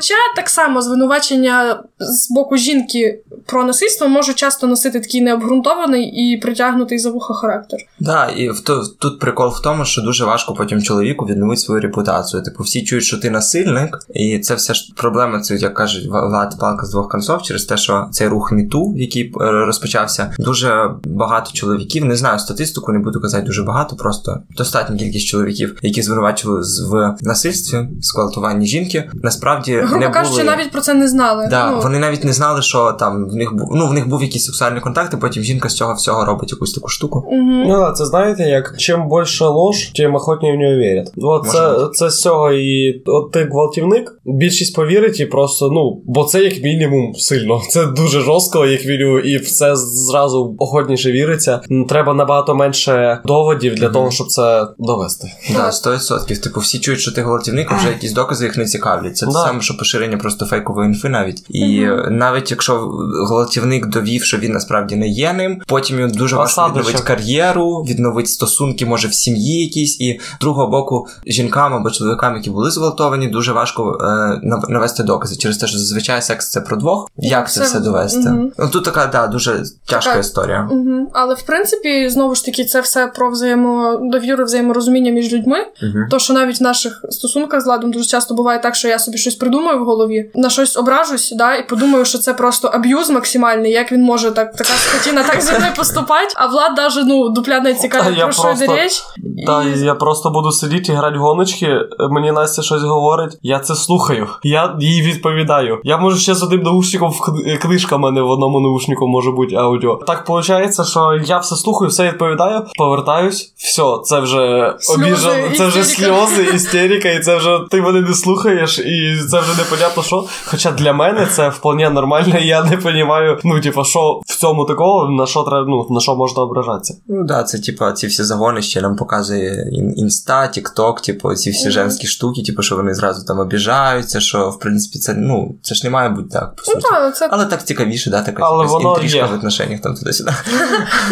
Хоча так само звинувачення з боку жінки про насильство можуть часто носити такий необґрунтований і притягнутий за вуха характер. Так, і в тут прикол в тому, що дуже важко потім чоловіку відновити свою репутацію. Типу, всі чують, що ти насильник, і це все ж проблема, це як кажуть, влад палка з двох концов через те, що цей рух міту, який е, розпочався, дуже багато чоловіків. Не знаю статистику, не буду казати дуже багато, просто достатня кількість чоловіків, які звинувачували в насильстві, сквалтуванні жінки. Насправді грубо не кажучи, були... навіть про це не знали. Да, ну. Вони навіть не знали, що там в них був ну в них був якийсь сексуальний контакт, і потім жінка з цього всього робить якусь таку штуку. Угу. Ну, да, це знаєте, як чим більше лож, тим охотніше в нього вірять. От це, це з цього і от ти гвалтівник, більшість повірить і просто, ну, бо це як мінімум сильно. [laughs] Це дуже жорстко, як мінімум, і все зразу охотніше віриться. Треба набагато менше доводів для Мгм. того, щоб це довести. Да, 100%. Типу, всі чують, що ти гвалтівник, вже якісь докази їх не цікавлять. Це те Да. саме, що поширення просто фейкової інфи навіть. І е, навіть якщо гвалтівник довів, що він насправді не є ним, потім йому дуже важко відновити кар'єру, відновити стосунки, може, в сім'ї якісь, і з другого боку, жінкам або чоловікам, які були зґвалтовані, дуже важко е, навести докази через те, що зазвичай секс це про двох. Як це Це- все довести? Ну тут така, да, дуже тяжка Така- історія. Угу. Але в принципі, знову ж таки, це все про взаємодовіру, взаєморозуміння між людьми. То, що навіть в наших стосунках з ладом дуже часто буває так, що я собі щось придумаю в голові, на щось ображусь, да, і подумаю, що це просто аб'юз максимальний, як він може так, така скотіна так зі мною поступати, а влад даже ну дупля не цікавить, про що йде річ. Та І- я просто буду сидіти і грати гоночки. Мені Настя щось говорить, я це слухаю. Я їй відповідаю. Я можу ще з одним наушником в книжка мене в одному наушнику може бути аудіо. Так виходить, що я все слухаю, все відповідаю, повертаюсь, все, це вже Сльози, це вже сльози, істерика, і це вже ти мене не слухаєш, і це вже непонятно що. Хоча для мене це вполне нормально, і я не розумію, ну, типу, що в цьому такого, на що треба, ну, на що можна ображатися. Ну да, це типа ці всі загони ще нам показує ін- інста, тікток, типу, ці всі женські штуки, типу, що вони зразу там обіжаються, що в принципі це ну це ж не має бути так, по Ну суті. так, це Але так цікавіше, да, така Але інтрижка в отношеннях там туди-сюди.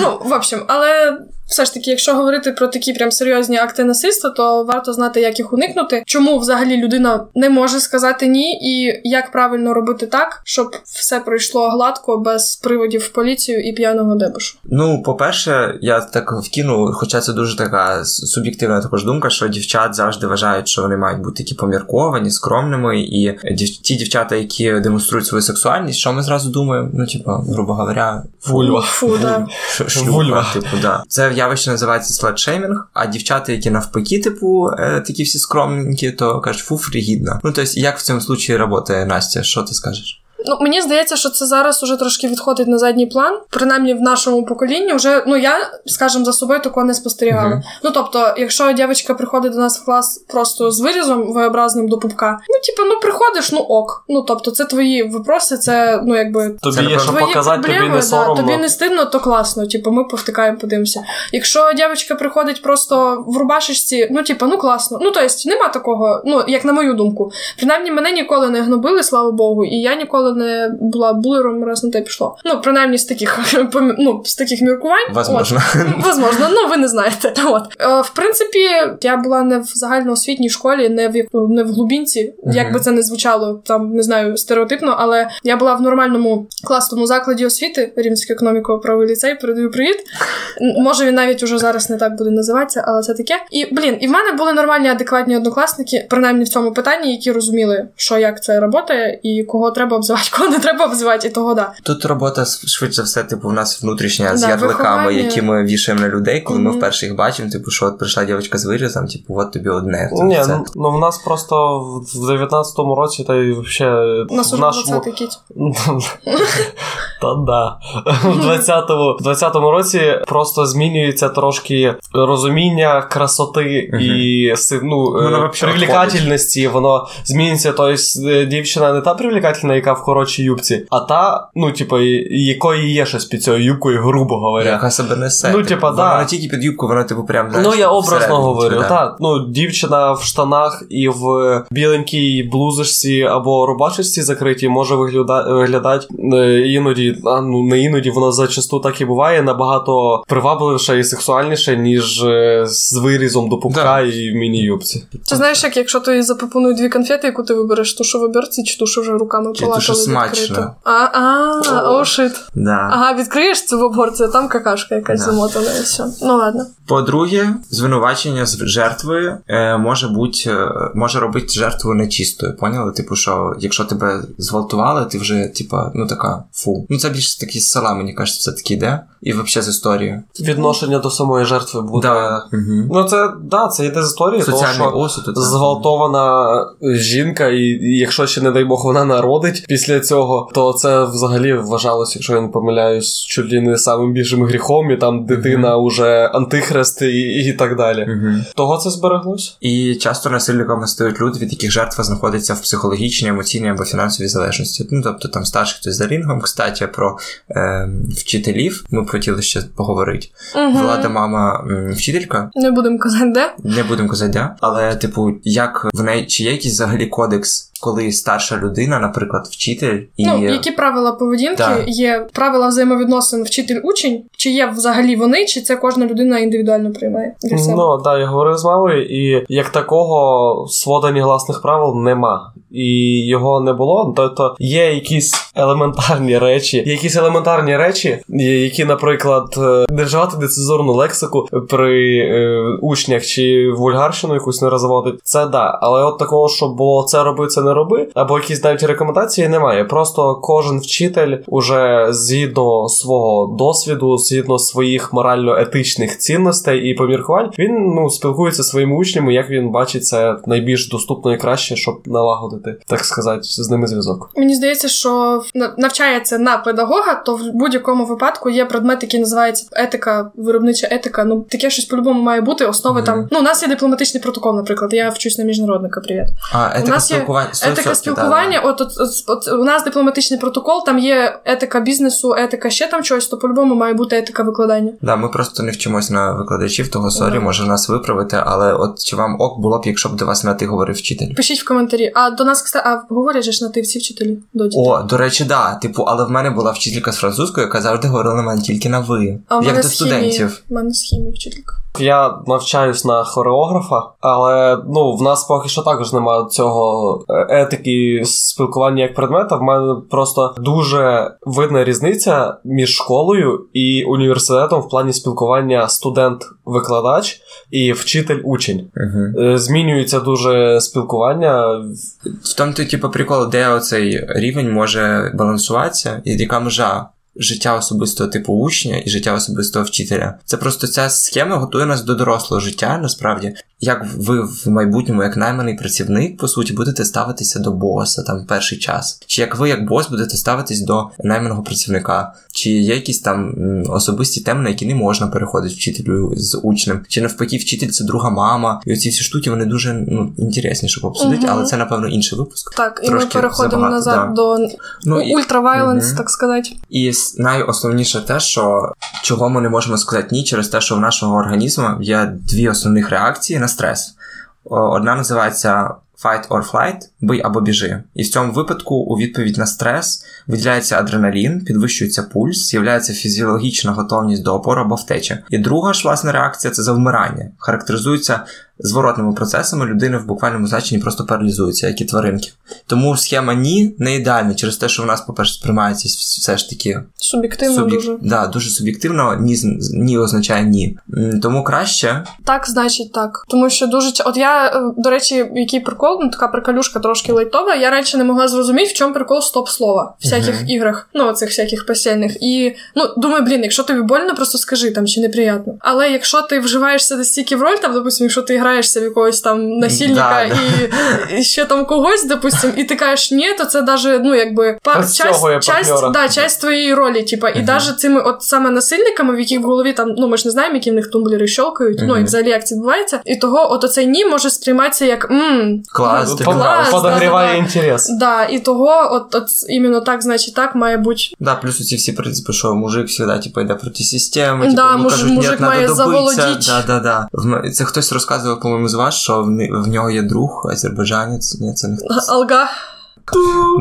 Ну, в общем, але все ж таки, якщо говорити про такі прям серйозні акти насильства, то варто знати, як їх уникнути, чому взагалі людина не може сказати ні, і як правильно робити так, щоб все пройшло гладко без приводів в поліцію і п'яного дебушу. Ну, по-перше, я так вкину, хоча це дуже така суб'єктивна також думка, що дівчат завжди вважають, що вони мають бути такі помірковані, скромними, і дів... ті дівчата, які демонструють свою сексуальність, що ми зразу думаємо? Ну, типу, грубо говоря, Вульва. Фу, да. Шлюха, Вульва. типу, да. Це явище називається сладшеймінг, а дівчата, які навпаки, типу, е, такі всі скромненькі, то кажуть, фу, фрігідна. Ну, тобто, як в цьому случаї працює Настя? Що ти скажеш? Ну, мені здається, що це зараз уже трошки відходить на задній план. Принаймні в нашому поколінні вже, ну я, скажімо, за собою такого не спостерігала. Мгм. Ну тобто, якщо дівчинка приходить до нас в клас просто з вирізом V-образним до пупка, ну типу, ну приходиш, ну ок. Ну тобто, це твої випроси, це ну якби. Тобі Це, є що показати, тобі проблеми, не да, тобі не стидно, то класно. Типу, ми повтикаємо, подивимося. Якщо дівчинка приходить просто в рубашечці, ну типу, ну класно. Ну тобто, нема такого, ну як на мою думку. Принаймні, мене ніколи не гнобили, слава Богу, і я ніколи не була булером, раз на те пішло. Ну, принаймні з таких [laughs] ну, з таких міркувань. Возможно. От. [laughs] Возможно, ну ви не знаєте. [laughs] От. Е, в принципі, я була не в загальноосвітній школі, не в не в глубінці, Мгм. як би це не звучало, там не знаю, стереотипно, але я була в нормальному класному закладі освіти, Рівненський економіко-правовий ліцей, передаю привіт. Може, він навіть уже зараз не так буде називатися, але це таке. І блін, і в мене були нормальні, адекватні однокласники, принаймні в цьому питанні, які розуміли, що як це працює, і кого треба обзивати, кого не треба обзивати, і того да. Тут робота швидше все, типу, у нас внутрішня з Да, ярликами, виховання. які ми вішаємо на людей, коли ми вперше їх бачимо, типу, що от прийшла дівчинка з вирізом, типу, от тобі одне. Ні, Це- ну, ну в нас просто в 19-му році, та й взагалі нас в уже нашому. 20-й кіть. [laughs] Та да. В 20-му, 20-му році просто змінюється трошки розуміння красоти і ну, е, привлекательності. Воно змінюється. Тобто е, дівчина не та привлекательна, яка в коротшій юбці, а та, ну, типу, якої є щось під цією юбкою, грубо говоря. Яка себе несе. Ну, типу, типа, вона не тільки під юбку, вона, типу, прям. знаєш, Ну, я образно всередині говорю, да. так. Ну, дівчина в штанах і в біленькій блузочці або рубашечці закритій може вигляда- виглядати е, іноді, а ну не іноді, воно зачасту так і буває, набагато привабливіше і сексуальніше, ніж е, з вирізом до пупка Да. і в міні-юбці. Чи знаєш, як якщо тобі запропонують дві конфети, яку ти вибереш, ту, що в оберці, чи ту, що вже руками що смачно. А, ошит. Да. Ага, відкриєш цю в обгорці, а там какашка якась замотана і все. Ну ладно. По-друге, звинувачення з жертвою е, може бути, е, може робити жертву нечистою. Поняли? Типу, що якщо тебе зґвалтували, ти вже, типа, ну така фу. Ну це більше такі з села, мені кажеться, все таки йде. І взагалі з історією. Відношення до самої жертви буде. Да. Угу. Ну, це да, це йде з історії, того, що осуд. зґвалтована жінка, і, і якщо ще, не дай Бог, вона народить після цього, то це взагалі вважалося, якщо я не помиляюсь, чуть ли не самим більшим гріхом, і там дитина уже антихрест і, і так далі. Мгм. Того це збереглось? І часто насильниками стають люди, від яких жертва знаходиться в психологічній, емоційній або фінансовій залежності. Ну тобто там старший хтось за рінгом. Кстати, про е, вчителів ми б хотіли ще поговорити. Угу. Влада, мама вчителька, Не будемо казати, де. не будемо казати, де, але, типу, як в неї чи є якийсь взагалі кодекс, коли старша людина, наприклад, вчитель, і Ну, які правила поведінки Так. є правила взаємовідносин вчитель-учень, чи є взагалі вони, чи це кожна людина індивідуально приймає для себе? Ну, да, я говорив з мамою, і як такого свода негласних правил нема. І його не було. Тобто є якісь елементарні речі, є якісь елементарні речі, які, наприклад, е, не лексику при е, учнях чи вульгарщину якусь не розводить. Це да. Але от такого, щоб було це роби, це не роби, або якісь навіть рекомендації немає. Просто кожен вчитель уже згідно свого досвіду, згідно своїх морально-етичних цінностей і поміркувань, він ну спілкується зі своїми учнями, як він бачить це найбільш доступно і краще, щоб налагодити, так сказати, з ними зв'язок. Мені здається, що на- навчається на педагога, то в будь-якому випадку є предмет, який називається етика, виробнича етика. Ну таке щось по-любому має бути. Основи Мгм. там. Ну, у нас є дипломатичний протокол, наприклад. Я вчусь на міжнародника. Привіт. а, етика нас є спілкування. Етика спілкування. От, от, от, от у нас дипломатичний протокол, там є етика бізнесу, етика ще там чогось, то по-любому має бути етика викладання. Да, ми просто не вчимось на викладачів, того sorry, Да. може нас виправити, але от чи вам ок було б, якщо б до вас на ти говорив вчитель? Пишіть в коментарі. А до нас, кстати, а говорять же ж на ти всі вчителі до. О, до речі, да. Типу, але в мене була вчителька з французької, яка завжди говорила на мене тільки на ви. А як мене до студентів. У мене з хімії вчителька. Я навчаюсь на хореографа, але ну в нас поки що також немає цього е, етики спілкування як предмета. В мене просто дуже видна різниця між школою і університетом в плані спілкування студент-викладач і вчитель-учень. Угу. Змінюється дуже спілкування. В тому, то, типу, прикол, де оцей рівень може балансуватися, і яка межа життя особистого типу учня і життя особистого вчителя. Це просто ця схема готує нас до дорослого життя, насправді. Як ви в майбутньому, як найманий працівник, по суті, будете ставитися до боса там перший час. Чи як ви, як бос, будете ставитись до найманого працівника, чи є якісь там особисті теми, на які не можна переходити вчителю з учнем, чи навпаки, вчитель це друга мама. І оці всі штуки вони дуже ну інтересні, щоб обсудити, Мгм. але це напевно інший випуск. Так, і ми переходимо забагато, назад да. до Ну, і- ультравайленс, Мгм. так сказати. І с- найосновніше те, що чого ми не можемо сказати ні, через те, що в нашого організму є дві основних реакції на стрес. Одна називається fight or flight, бий або біжи. І в цьому випадку у відповідь на стрес виділяється адреналін, підвищується пульс, з'являється фізіологічна готовність до опору або втечі. І друга ж власне реакція це завмирання. Характеризується зворотними процесами людини в буквальному значенні просто паралізується, як і тваринки. Тому схема ні не ідеальна через те, що в нас, по-перше, сприймається все ж таки Суб'єктивно Суб'єк- дуже. Да, дуже суб'єктивно, ні, ні означає ні. Тому краще. Так, значить так. Тому що дуже От я, е, до речі, який прикол, ну така приколюшка трошки лайтова. Я раніше не могла зрозуміти, в чому прикол стоп-слова в всяких Мгм. іграх, ну оцих всяких постільних. І ну думаю, блін, якщо тобі больно, просто скажи там чи неприємно. Але якщо ти вживаєшся настільки в роль, там, допустим, якщо ти граєшся в якогось там насильника Да, і, і ще там когось, допустим, і ти кажеш ні, то це даже, ну якби па- Розтягує часть, часть, да, часть твоєї ролі, типа, і Мгм. даже цими от саме насильниками, в яких в голові там, ну ми ж не знаємо, які в них тумблери щелкають, ну і взагалі як це відбувається. І того, от оцей ні може сприйматися як мм, Клас, ну, ти клас, подогріває да, да, інтерес. Да, і того, от, от іменно так, значить, так має бути. Да, плюс ці всі принципи, що мужик завжди типу, йде проти системи, Да, типу, ну, муж- кажуть, мужик має заволодіть. Да, да, да. Це хтось розказував, по-моєму, з вас, що в, в нього є друг, азербайджанець. Ні, це не хтось. Алга.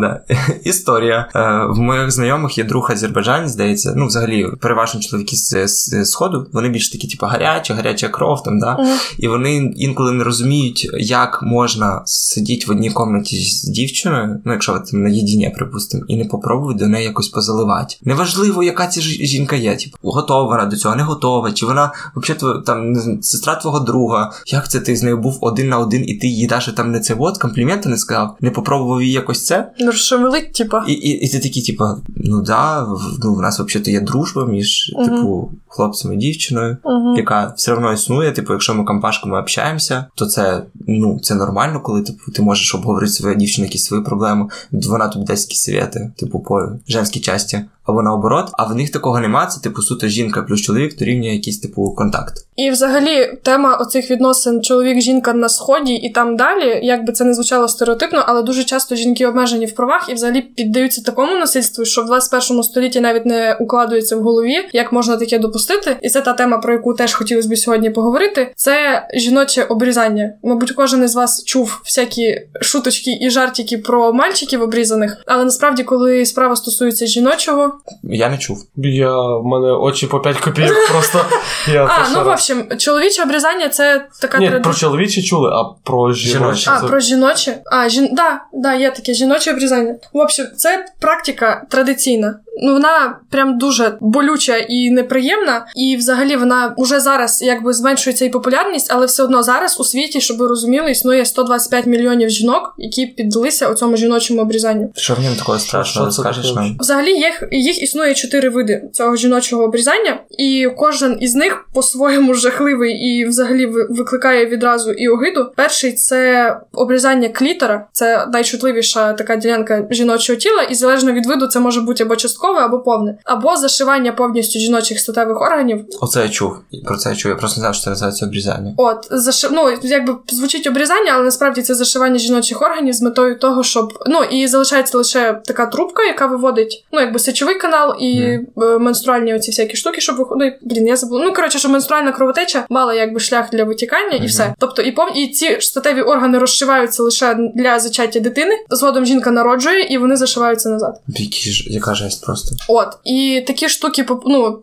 Да. [laughs] Історія. Е, В моїх знайомих є друг азербайджанець, здається. Ну, взагалі, переважно чоловіки з, з сходу, вони більш такі, типу, гарячі, гаряча кров там, да. І вони інколи не розуміють, як можна сидіти в одній кімнаті з дівчиною, ну якщо ви там наєдіння, припустимо, і не попробувати до неї якось позаливати. Неважливо, яка ця ж- жінка є, типу, готова вона до цього, не готова, чи вона взагалі там сестра твого друга. Як це ти з нею був один на один, і ти їй даже там не це от компліменти не сказав, не попробував її якось ось це. Ну, що велить, типа. І, і, і ти такий, типа, ну да, в- ну, в нас взагалі є дружба між, угу. типу, хлопцем і дівчиною. Угу. яка все одно існує. Типу, якщо ми компашками общаємося, то це ну це нормально, коли типу ти можеш обговорити своєю дівчиною якісь свої проблеми. Вона тобі дасть якісь совєти, типу, по женській часті, або наоборот. А в них такого нема. Це типу суто жінка плюс чоловік дорівнює якийсь типу контакт. І взагалі тема оцих відносин чоловік-жінка на сході і там далі, як би це не звучало стереотипно, але дуже часто жінки обмежені в правах і взагалі піддаються такому насильству, що в 21 столітті навіть не укладується в голові, як можна таке допустити. І це та тема, про яку теж хотілося б сьогодні поговорити. Це жіноче обрізання. Мабуть, кожен із вас чув всякі шуточки і жартики про мальчиків обрізаних, але насправді, коли справа стосується жіночого, Я не чув. Я в мене очі по 5 копійок [laughs] просто. Я а ну в общем, чоловіче обрізання це така Ні, про чоловічі чули, а про жіночі. А, це- про жіноче? А, жін... да, да, є таке жіноче обрізання. В общем, це практика традиційна. Ну, вона прям дуже болюча і неприємна, і взагалі вона уже зараз якби зменшується і популярність, але все одно зараз у світі, щоб ви розуміли, існує 125 мільйонів жінок, які піддалися цьому жіночому обрізанню. Що в ньому такого страшного Що скажеш нам? Взагалі їх, їх існує чотири види цього жіночого обрізання, і кожен із них по-своєму жахливий і взагалі ви- викликає відразу і огиду. Перший це обрізання клітора, це найчутливіша така ділянка жіночого тіла, і залежно від виду, це може бути або часткове, або повне, або зашивання повністю жіночих статевих органів. Оце я чув. Про це я чув. Я просто не знав, що це називається обрізання. От заши... ну, якби звучить обрізання, але насправді це зашивання жіночих органів з метою того, щоб ну і залишається лише така трубка, яка виводить ну якби сечовий канал і е, менструальні оці всякі штуки, щоб виходити. Блін, я забула. Ну коротше, щоб менструальна кровотеча мала якби шлях для витікання, і все. Тобто, і пов... і ці статеві органи розшиваються лише для зачаття дитини. Згодом жінка народжує, і вони зашиваються назад. Які ж, яка жесть просто. От і такі штуки ну,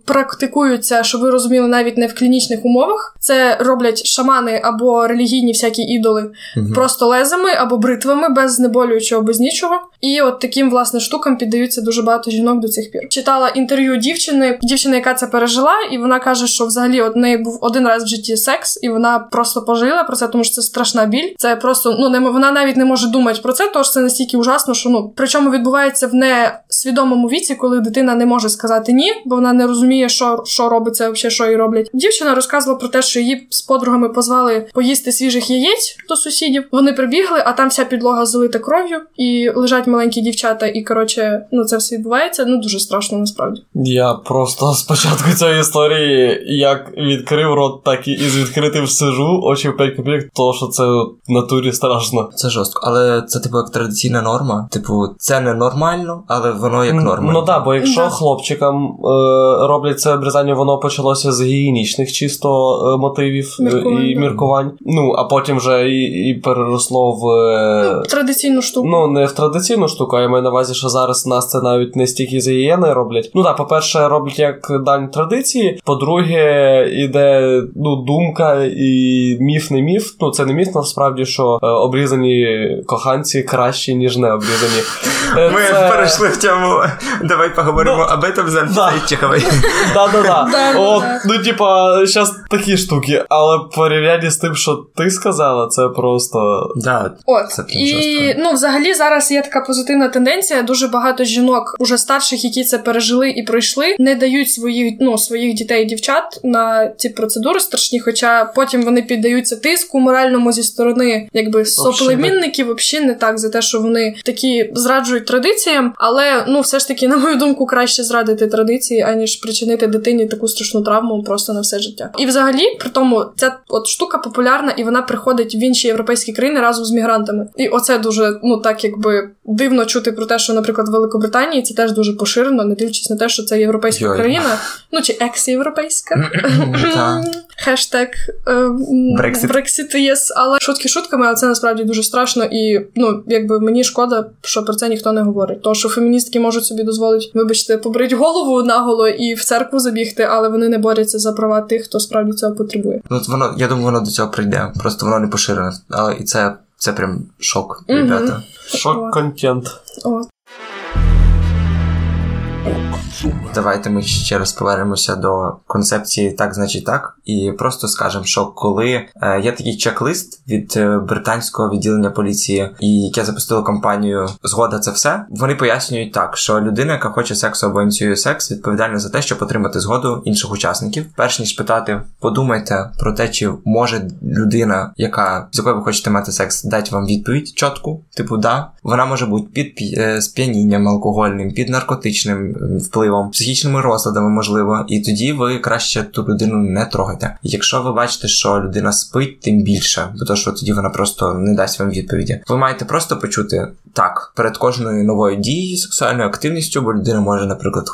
практикуються, щоб ви розуміли, навіть не в клінічних умовах. Це роблять шамани або релігійні всякі ідоли Мгм. просто лезами або бритвами, без знеболюючого, без нічого. І от таким власне штукам піддаються дуже багато жінок до цих пір. Читала інтерв'ю дівчини, дівчини, яка це пережила, і вона каже, що взагалі от неї був один раз в житті секс, і вона просто пожила про це, тому що це страшна біль. Це просто ну не вона навіть не може думати про це, тож це настільки ужасно, що ну причому відбувається в несвідомому віці, коли дитина не може сказати ні, бо вона не розуміє, що, що робиться, взагалі, що їй роблять. Дівчина розказувала про те, що її з подругами позвали поїсти свіжих яєць до сусідів. Вони прибігли, а там вся підлога залита кров'ю, і лежать маленькі дівчата. І коротше, ну це все відбувається. Ну дуже страшно насправді. Я просто [laughs] з початку цієї історії як відкрив рот, так і із відкритим сижу, очі в 5 копійок, то що це в натурі страшно. Це жорстко, але це типу як традиційна норма. Типу, це не нормально, але воно як норма. Ну так, бо якщо Да. хлопчикам е, роблять це обрізання, воно почалося з гігієнічних чисто е, мотивів е, Міркувань, і да. міркувань. Ну, а потім вже і, і переросло в. е, Традиційну штуку. Ну, не в традиційну штуку, а я маю на увазі, що зараз нас це навіть не стільки з гігієни роблять. Ну так, по-перше, роблять як дань традиції. По-друге, іде ну, думка і міф не міф. Ну, це не міф, насправді, що е, обрізані коханці кращі, ніж не обрізані. Ми це- перейшли в тему. Давай поговоримо Ну, об этом за да. Чеховой. [laughs] Да-да-да. Да, От, да. ну, типа, зараз такі штуки, але в порівнянні з тим, що ти сказала, це просто. Да, От Це і ну, взагалі, зараз є така позитивна тенденція. Дуже багато жінок, уже старших, які це пережили і пройшли, не дають своїх ну своїх дітей і дівчат на ці процедури страшні. Хоча потім вони піддаються тиску моральному зі сторони, якби соплемінників, взагалі не так за те, що вони такі зраджують традиціям. Але ну, все ж таки, на мою думку, краще зрадити традиції, аніж причинити дитині таку страшну травму просто на все життя. І взагалі, при тому, ця от штука популярна, і вона приходить в інші європейські країни разом з мігрантами. І оце дуже ну так якби дивно чути про те, що, наприклад, в Великобританії це теж дуже поширено, не дивлячись на те, що це європейська Йой. країна, ну чи екс-європейська. Хештег Брексит. Брексит єс, але шутки шутками, але це насправді дуже страшно. І ну, якби мені шкода, що про це ніхто не говорить. То, що феміністки можуть собі дозволити, вибачте, побрить голову наголо і в церкву забігти, але вони не борються за права тих, хто справді цього потребує. Ну, от воно, я думаю, воно до цього прийде. Просто воно не поширене. Але і це, це прям шок, ребята. Шок контент. Давайте ми ще раз повернемося до концепції так, значить так, і просто скажемо, що коли е, є такий чек-лист від е, британського відділення поліції, і яке запустило кампанію Згода це все. Вони пояснюють так, що людина, яка хоче сексу або ініціює секс, відповідальна за те, щоб отримати згоду інших учасників. Перш ніж питати, подумайте про те, чи може людина, яка з якою ви хочете мати секс, дати вам відповідь чітку, типу, да, вона може бути під е, сп'янінням алкогольним, під наркотичним м, впливом, психічними розладами, можливо, і тоді ви краще ту людину не трогайте. Якщо ви бачите, що людина спить, тим більше, бо то що тоді вона просто не дасть вам відповіді. Ви маєте просто почути так перед кожною новою дією сексуальною активністю, бо людина може, наприклад,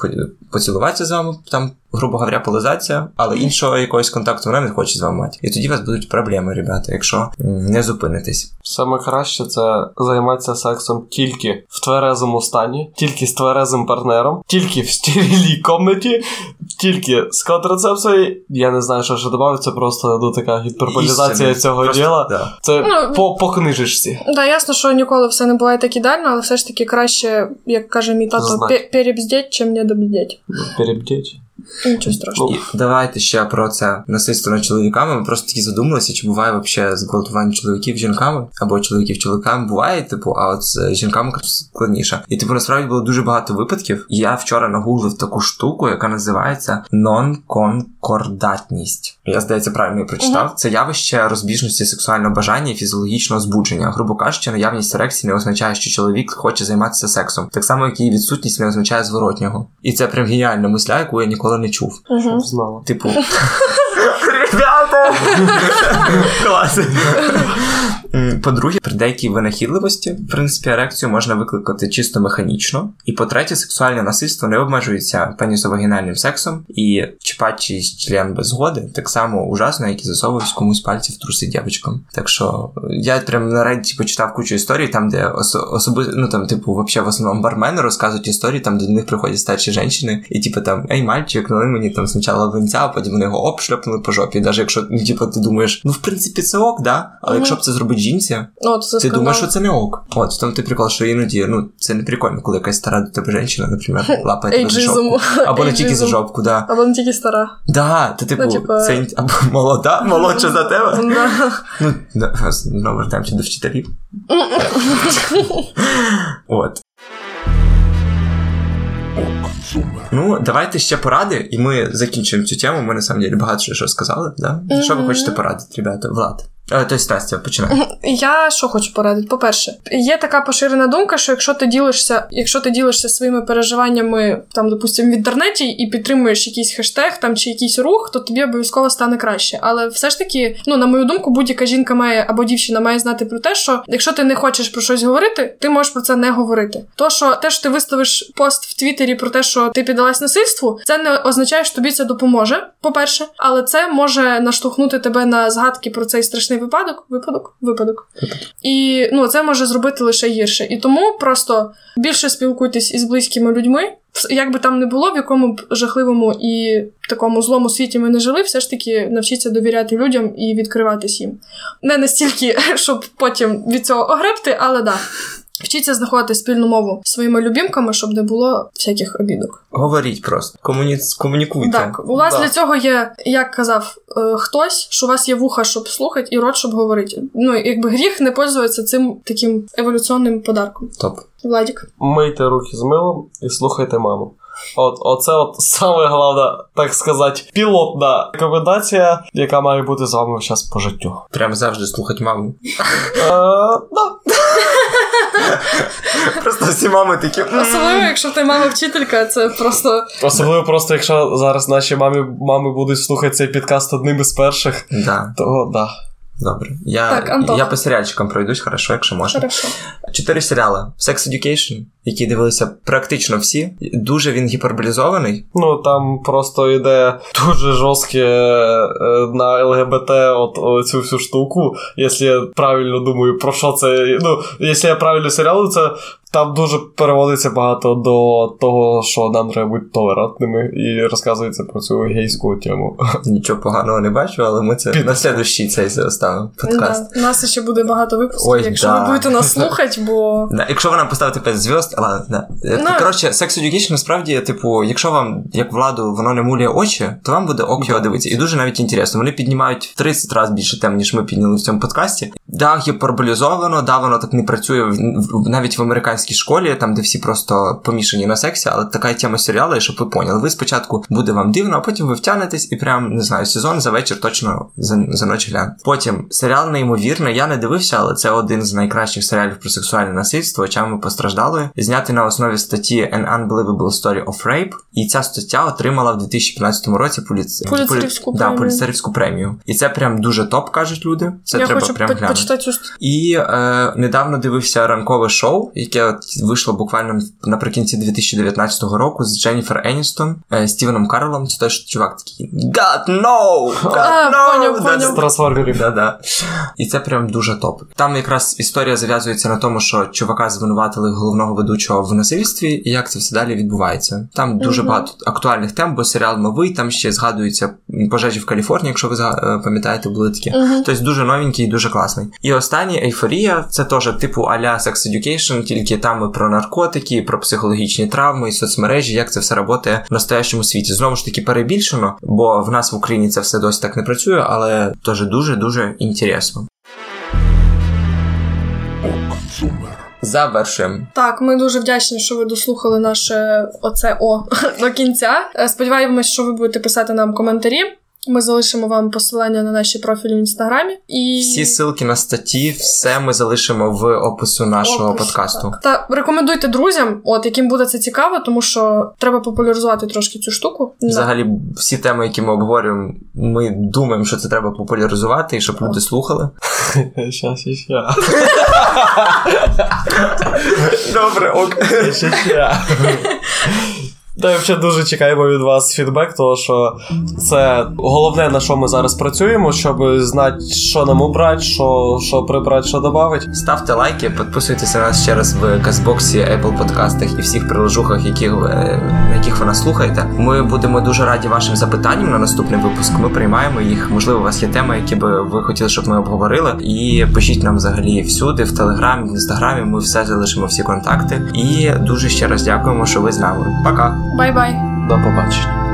поцілуватися з вами там. Грубо говоря, полизація, але іншого якогось контакту вона не хоче з вами мати. І тоді у вас будуть проблеми, ребята, якщо не зупинитесь. Саме краще це займатися сексом тільки в тверезому стані, тільки з тверезим партнером, тільки в стерильній комнаті, тільки з контрацепцією. Я не знаю, що ще додати, це просто ну, така гіперболізація цього Просто- діла. Да. Це Ну, по, по книжечці. Да, ясно, що ніколи все не буває так ідеально, але все ж таки краще, як каже мій тато, перебздеть, чим не добздеть. Перебдіть. Нічого страшного. І давайте ще про це насильство над чоловіками. Ми просто такі задумалися, чи буває взагалі зґвалтування чоловіків жінками або чоловіків чоловіками. Буває, типу, а от з жінками складніше. І типу насправді було дуже багато випадків. Я вчора нагуглив таку штуку, яка називається нон-конкордатність. Я здається, правильно її прочитав. Це явище розбіжності сексуального бажання і фізіологічного збудження. Грубо кажучи, наявність ерекції не означає, що чоловік хоче займатися сексом, так само як і відсутність не означає зворотнього. І це прям геніальна мисля, яку я ніколи не чув. Угу. Щоб знала. Типу. [laughs] Ребята! [laughs] Клас. По-друге, при деякій винахідливості, в принципі, ерекцію можна викликати чисто механічно. І по-третє, сексуальне насильство не обмежується пенісовагінальним сексом, і чіпати чийсь член без згоди так само ужасно, як і засовувати комусь пальці в труси дівчатам. Так що я прям на Reddit почитав кучу історій, там, де осо- особи, ну там, типу, вообще в основному бармени розказують історії, там, де до них приходять старші жінки, і типу там, ей, мальчик, налий мені там спочатку винця, а потім вони його обшльопнули по жопі. Навіть якщо ну, типу, ти думаєш, ну в принципі це ок, да? Але Мгм. якщо б це зробить жінці, От, це ти скандал. думаєш, що це не ок. От в тому ти прикол, що іноді ну це не прикольно, коли якась стара до тебе жінка, наприклад, лапає тебе за жопку. Або не тільки за жопку, да. Або не тільки стара. Да, ти типу, Ну, типа- це або молода, молодша за тебе. [laughs] Ну, знову вертаємося до вчителів. [laughs] От. Ну, давайте ще поради, і ми закінчимо цю тему. Ми на самом деле багато що сказали. Да? Що ви хочете порадити, ребята? Влад. Е, Тобто, Настя, починай. Я що хочу порадити? По-перше, є така поширена думка, що якщо ти ділишся, якщо ти ділишся своїми переживаннями, там, допустимо, в інтернеті і підтримуєш якийсь хештег там чи якийсь рух, то тобі обов'язково стане краще. Але все ж таки, ну на мою думку, будь-яка жінка має або дівчина має знати про те, що якщо ти не хочеш про щось говорити, ти можеш про це не говорити. То що те, що ти виставиш пост в Твіттері про те, що ти піддалась насильству, це не означає, що тобі це допоможе. По-перше, але це може наштовхнути тебе на згадки про цей страшний випадок. Випадок, випадок. І ну це може зробити лише гірше. І тому просто більше спілкуйтесь із близькими людьми. Як би там не було, в якому б жахливому і такому злому світі ми не жили, все ж таки навчіться довіряти людям і відкриватись їм. Не настільки, [laughs] щоб потім від цього огребти, але да. Вчіться знаходити спільну мову своїми любімками, щоб не було всяких обідок. Говоріть просто. Комуні... Комунікуйте. Так, у вас Да. для цього є, як казав е, хтось, що у вас є вуха, щоб слухати, і рот, щоб говорити. Ну, якби гріх не пользуватися цим таким еволюційним подарком. Топ. Владік. Мийте руки з милом і слухайте маму. От, оце от саме головна, так сказати, пілотна рекомендація, яка має бути з вами зараз по життю. Прям завжди слухати маму. Е, да. [laughs] Просто всі мами такі. Особливо, якщо ти мама вчителька, це просто Особливо просто, якщо зараз наші мами будуть слухати цей підкаст одним із перших, Да, то да. Добре. Я, Так, Антон. я по серіальчикам пройдусь, хорошо, якщо можна. хорошо. Чотири серіали: Sex Education, які дивилися практично всі. Дуже він гіперболізований. Ну там просто йде дуже жорстке е, на ЛГБТ от, цю всю штуку. Якщо я правильно думаю, про що це. Ну, якщо я правильно серіал, це Там дуже переводиться багато до того, що нам треба бути толерантними, і розказується про цю гейську тему. [laughs] Нічого поганого не бачу, але ми це на слідущий цей оставимо подкаст. Да. У нас ще буде багато випусків, Ой, якщо да. ви будете нас слухати, бо. [laughs] Да, якщо ви нам поставите 5 зв'язд, але да. Ну. Коротше, Sex Education насправді, типу, якщо вам, як владу, воно не мулює очі, то вам буде ок його дивитися. І дуже навіть інтересно. Вони піднімають в 30 разів більше тем, ніж ми підняли в цьому подкасті. Да, гіперболізовано, да, воно так не працює навіть в американській школі, там, де всі просто помішані на сексі, але така тема серіалу, і щоб ви поняли. Ви спочатку буде вам дивно, а потім ви втягнетесь і прям не знаю, сезон за вечір точно за, за ніч глянь. Потім серіал неймовірний. Я не дивився, але це один з найкращих серіалів про сексуальне насильство, чим ми постраждали. Знятий на основі статті An Unbelievable Story of Rape. І ця стаття отримала в 2015 році поліц... Да, премію. премію. І це прям дуже топ, кажуть люди. Це я треба хочу прям по- глянути. почитати І е, недавно дивився ранкове шоу, яке от вийшло буквально наприкінці 2019 року з Дженніфер Еністон, е, Стівеном Карлом. Це той ж чувак такий God no! God А, no! поняв, поняв. З трансформерів. Да-да. І це прям дуже топ. Там якраз історія зав'язується на тому, що чувака звинуватили головного ведучого в насильстві, і як це все далі відбувається. Там дуже багато актуальних тем, бо серіал новий, там ще згадуються пожежі в Каліфорнії, якщо ви е, пам'ятаєте, були такі. Тобто дуже новенький і дуже класний. І останній ейфорія це теж типу а-ля Sex Education, тільки там про наркотики, про психологічні травми, і соцмережі, як це все працює в настоящому світі. Знову ж таки, перебільшено, бо в нас в Україні це все досі так не працює, але теж дуже дуже інтересно. Завершуємо. Так, ми дуже вдячні, що ви дослухали наше оце о [laughs] до кінця. Е, Сподіваємось, що ви будете писати нам коментарі. Ми залишимо вам посилання на наші профілі в інстаграмі. І Всі ссылки на статті, все ми залишимо в опису нашого Опис, подкасту. так. Та рекомендуйте друзям, от яким буде це цікаво, тому що треба популяризувати трошки цю штуку. Взагалі, всі теми, які ми обговорюємо, ми думаємо, що це треба популяризувати і щоб люди слухали. [laughs] Щас, ще. Добре, ок. [laughs] Ще, ще. Та я взагалі дуже чекаємо від вас фідбек, тому що це головне, на що ми зараз працюємо, щоб знати, що нам обрати, що, що прибрати, що додати. Ставте лайки, підписуйтеся на ще раз в Кастбоксі, Apple подкастах і всіх приложухах, які, на яких ви нас слухаєте. Ми будемо дуже раді вашим запитанням на наступний випуск. Ми приймаємо їх. Можливо, у вас є теми, які би ви хотіли, щоб ми обговорили. І пишіть нам взагалі всюди, в телеграмі, в інстаграмі. Ми все залишимо всі контакти. І дуже ще раз дякуємо, що ви з нами. Пока! Bye-bye! До побачення. consumer.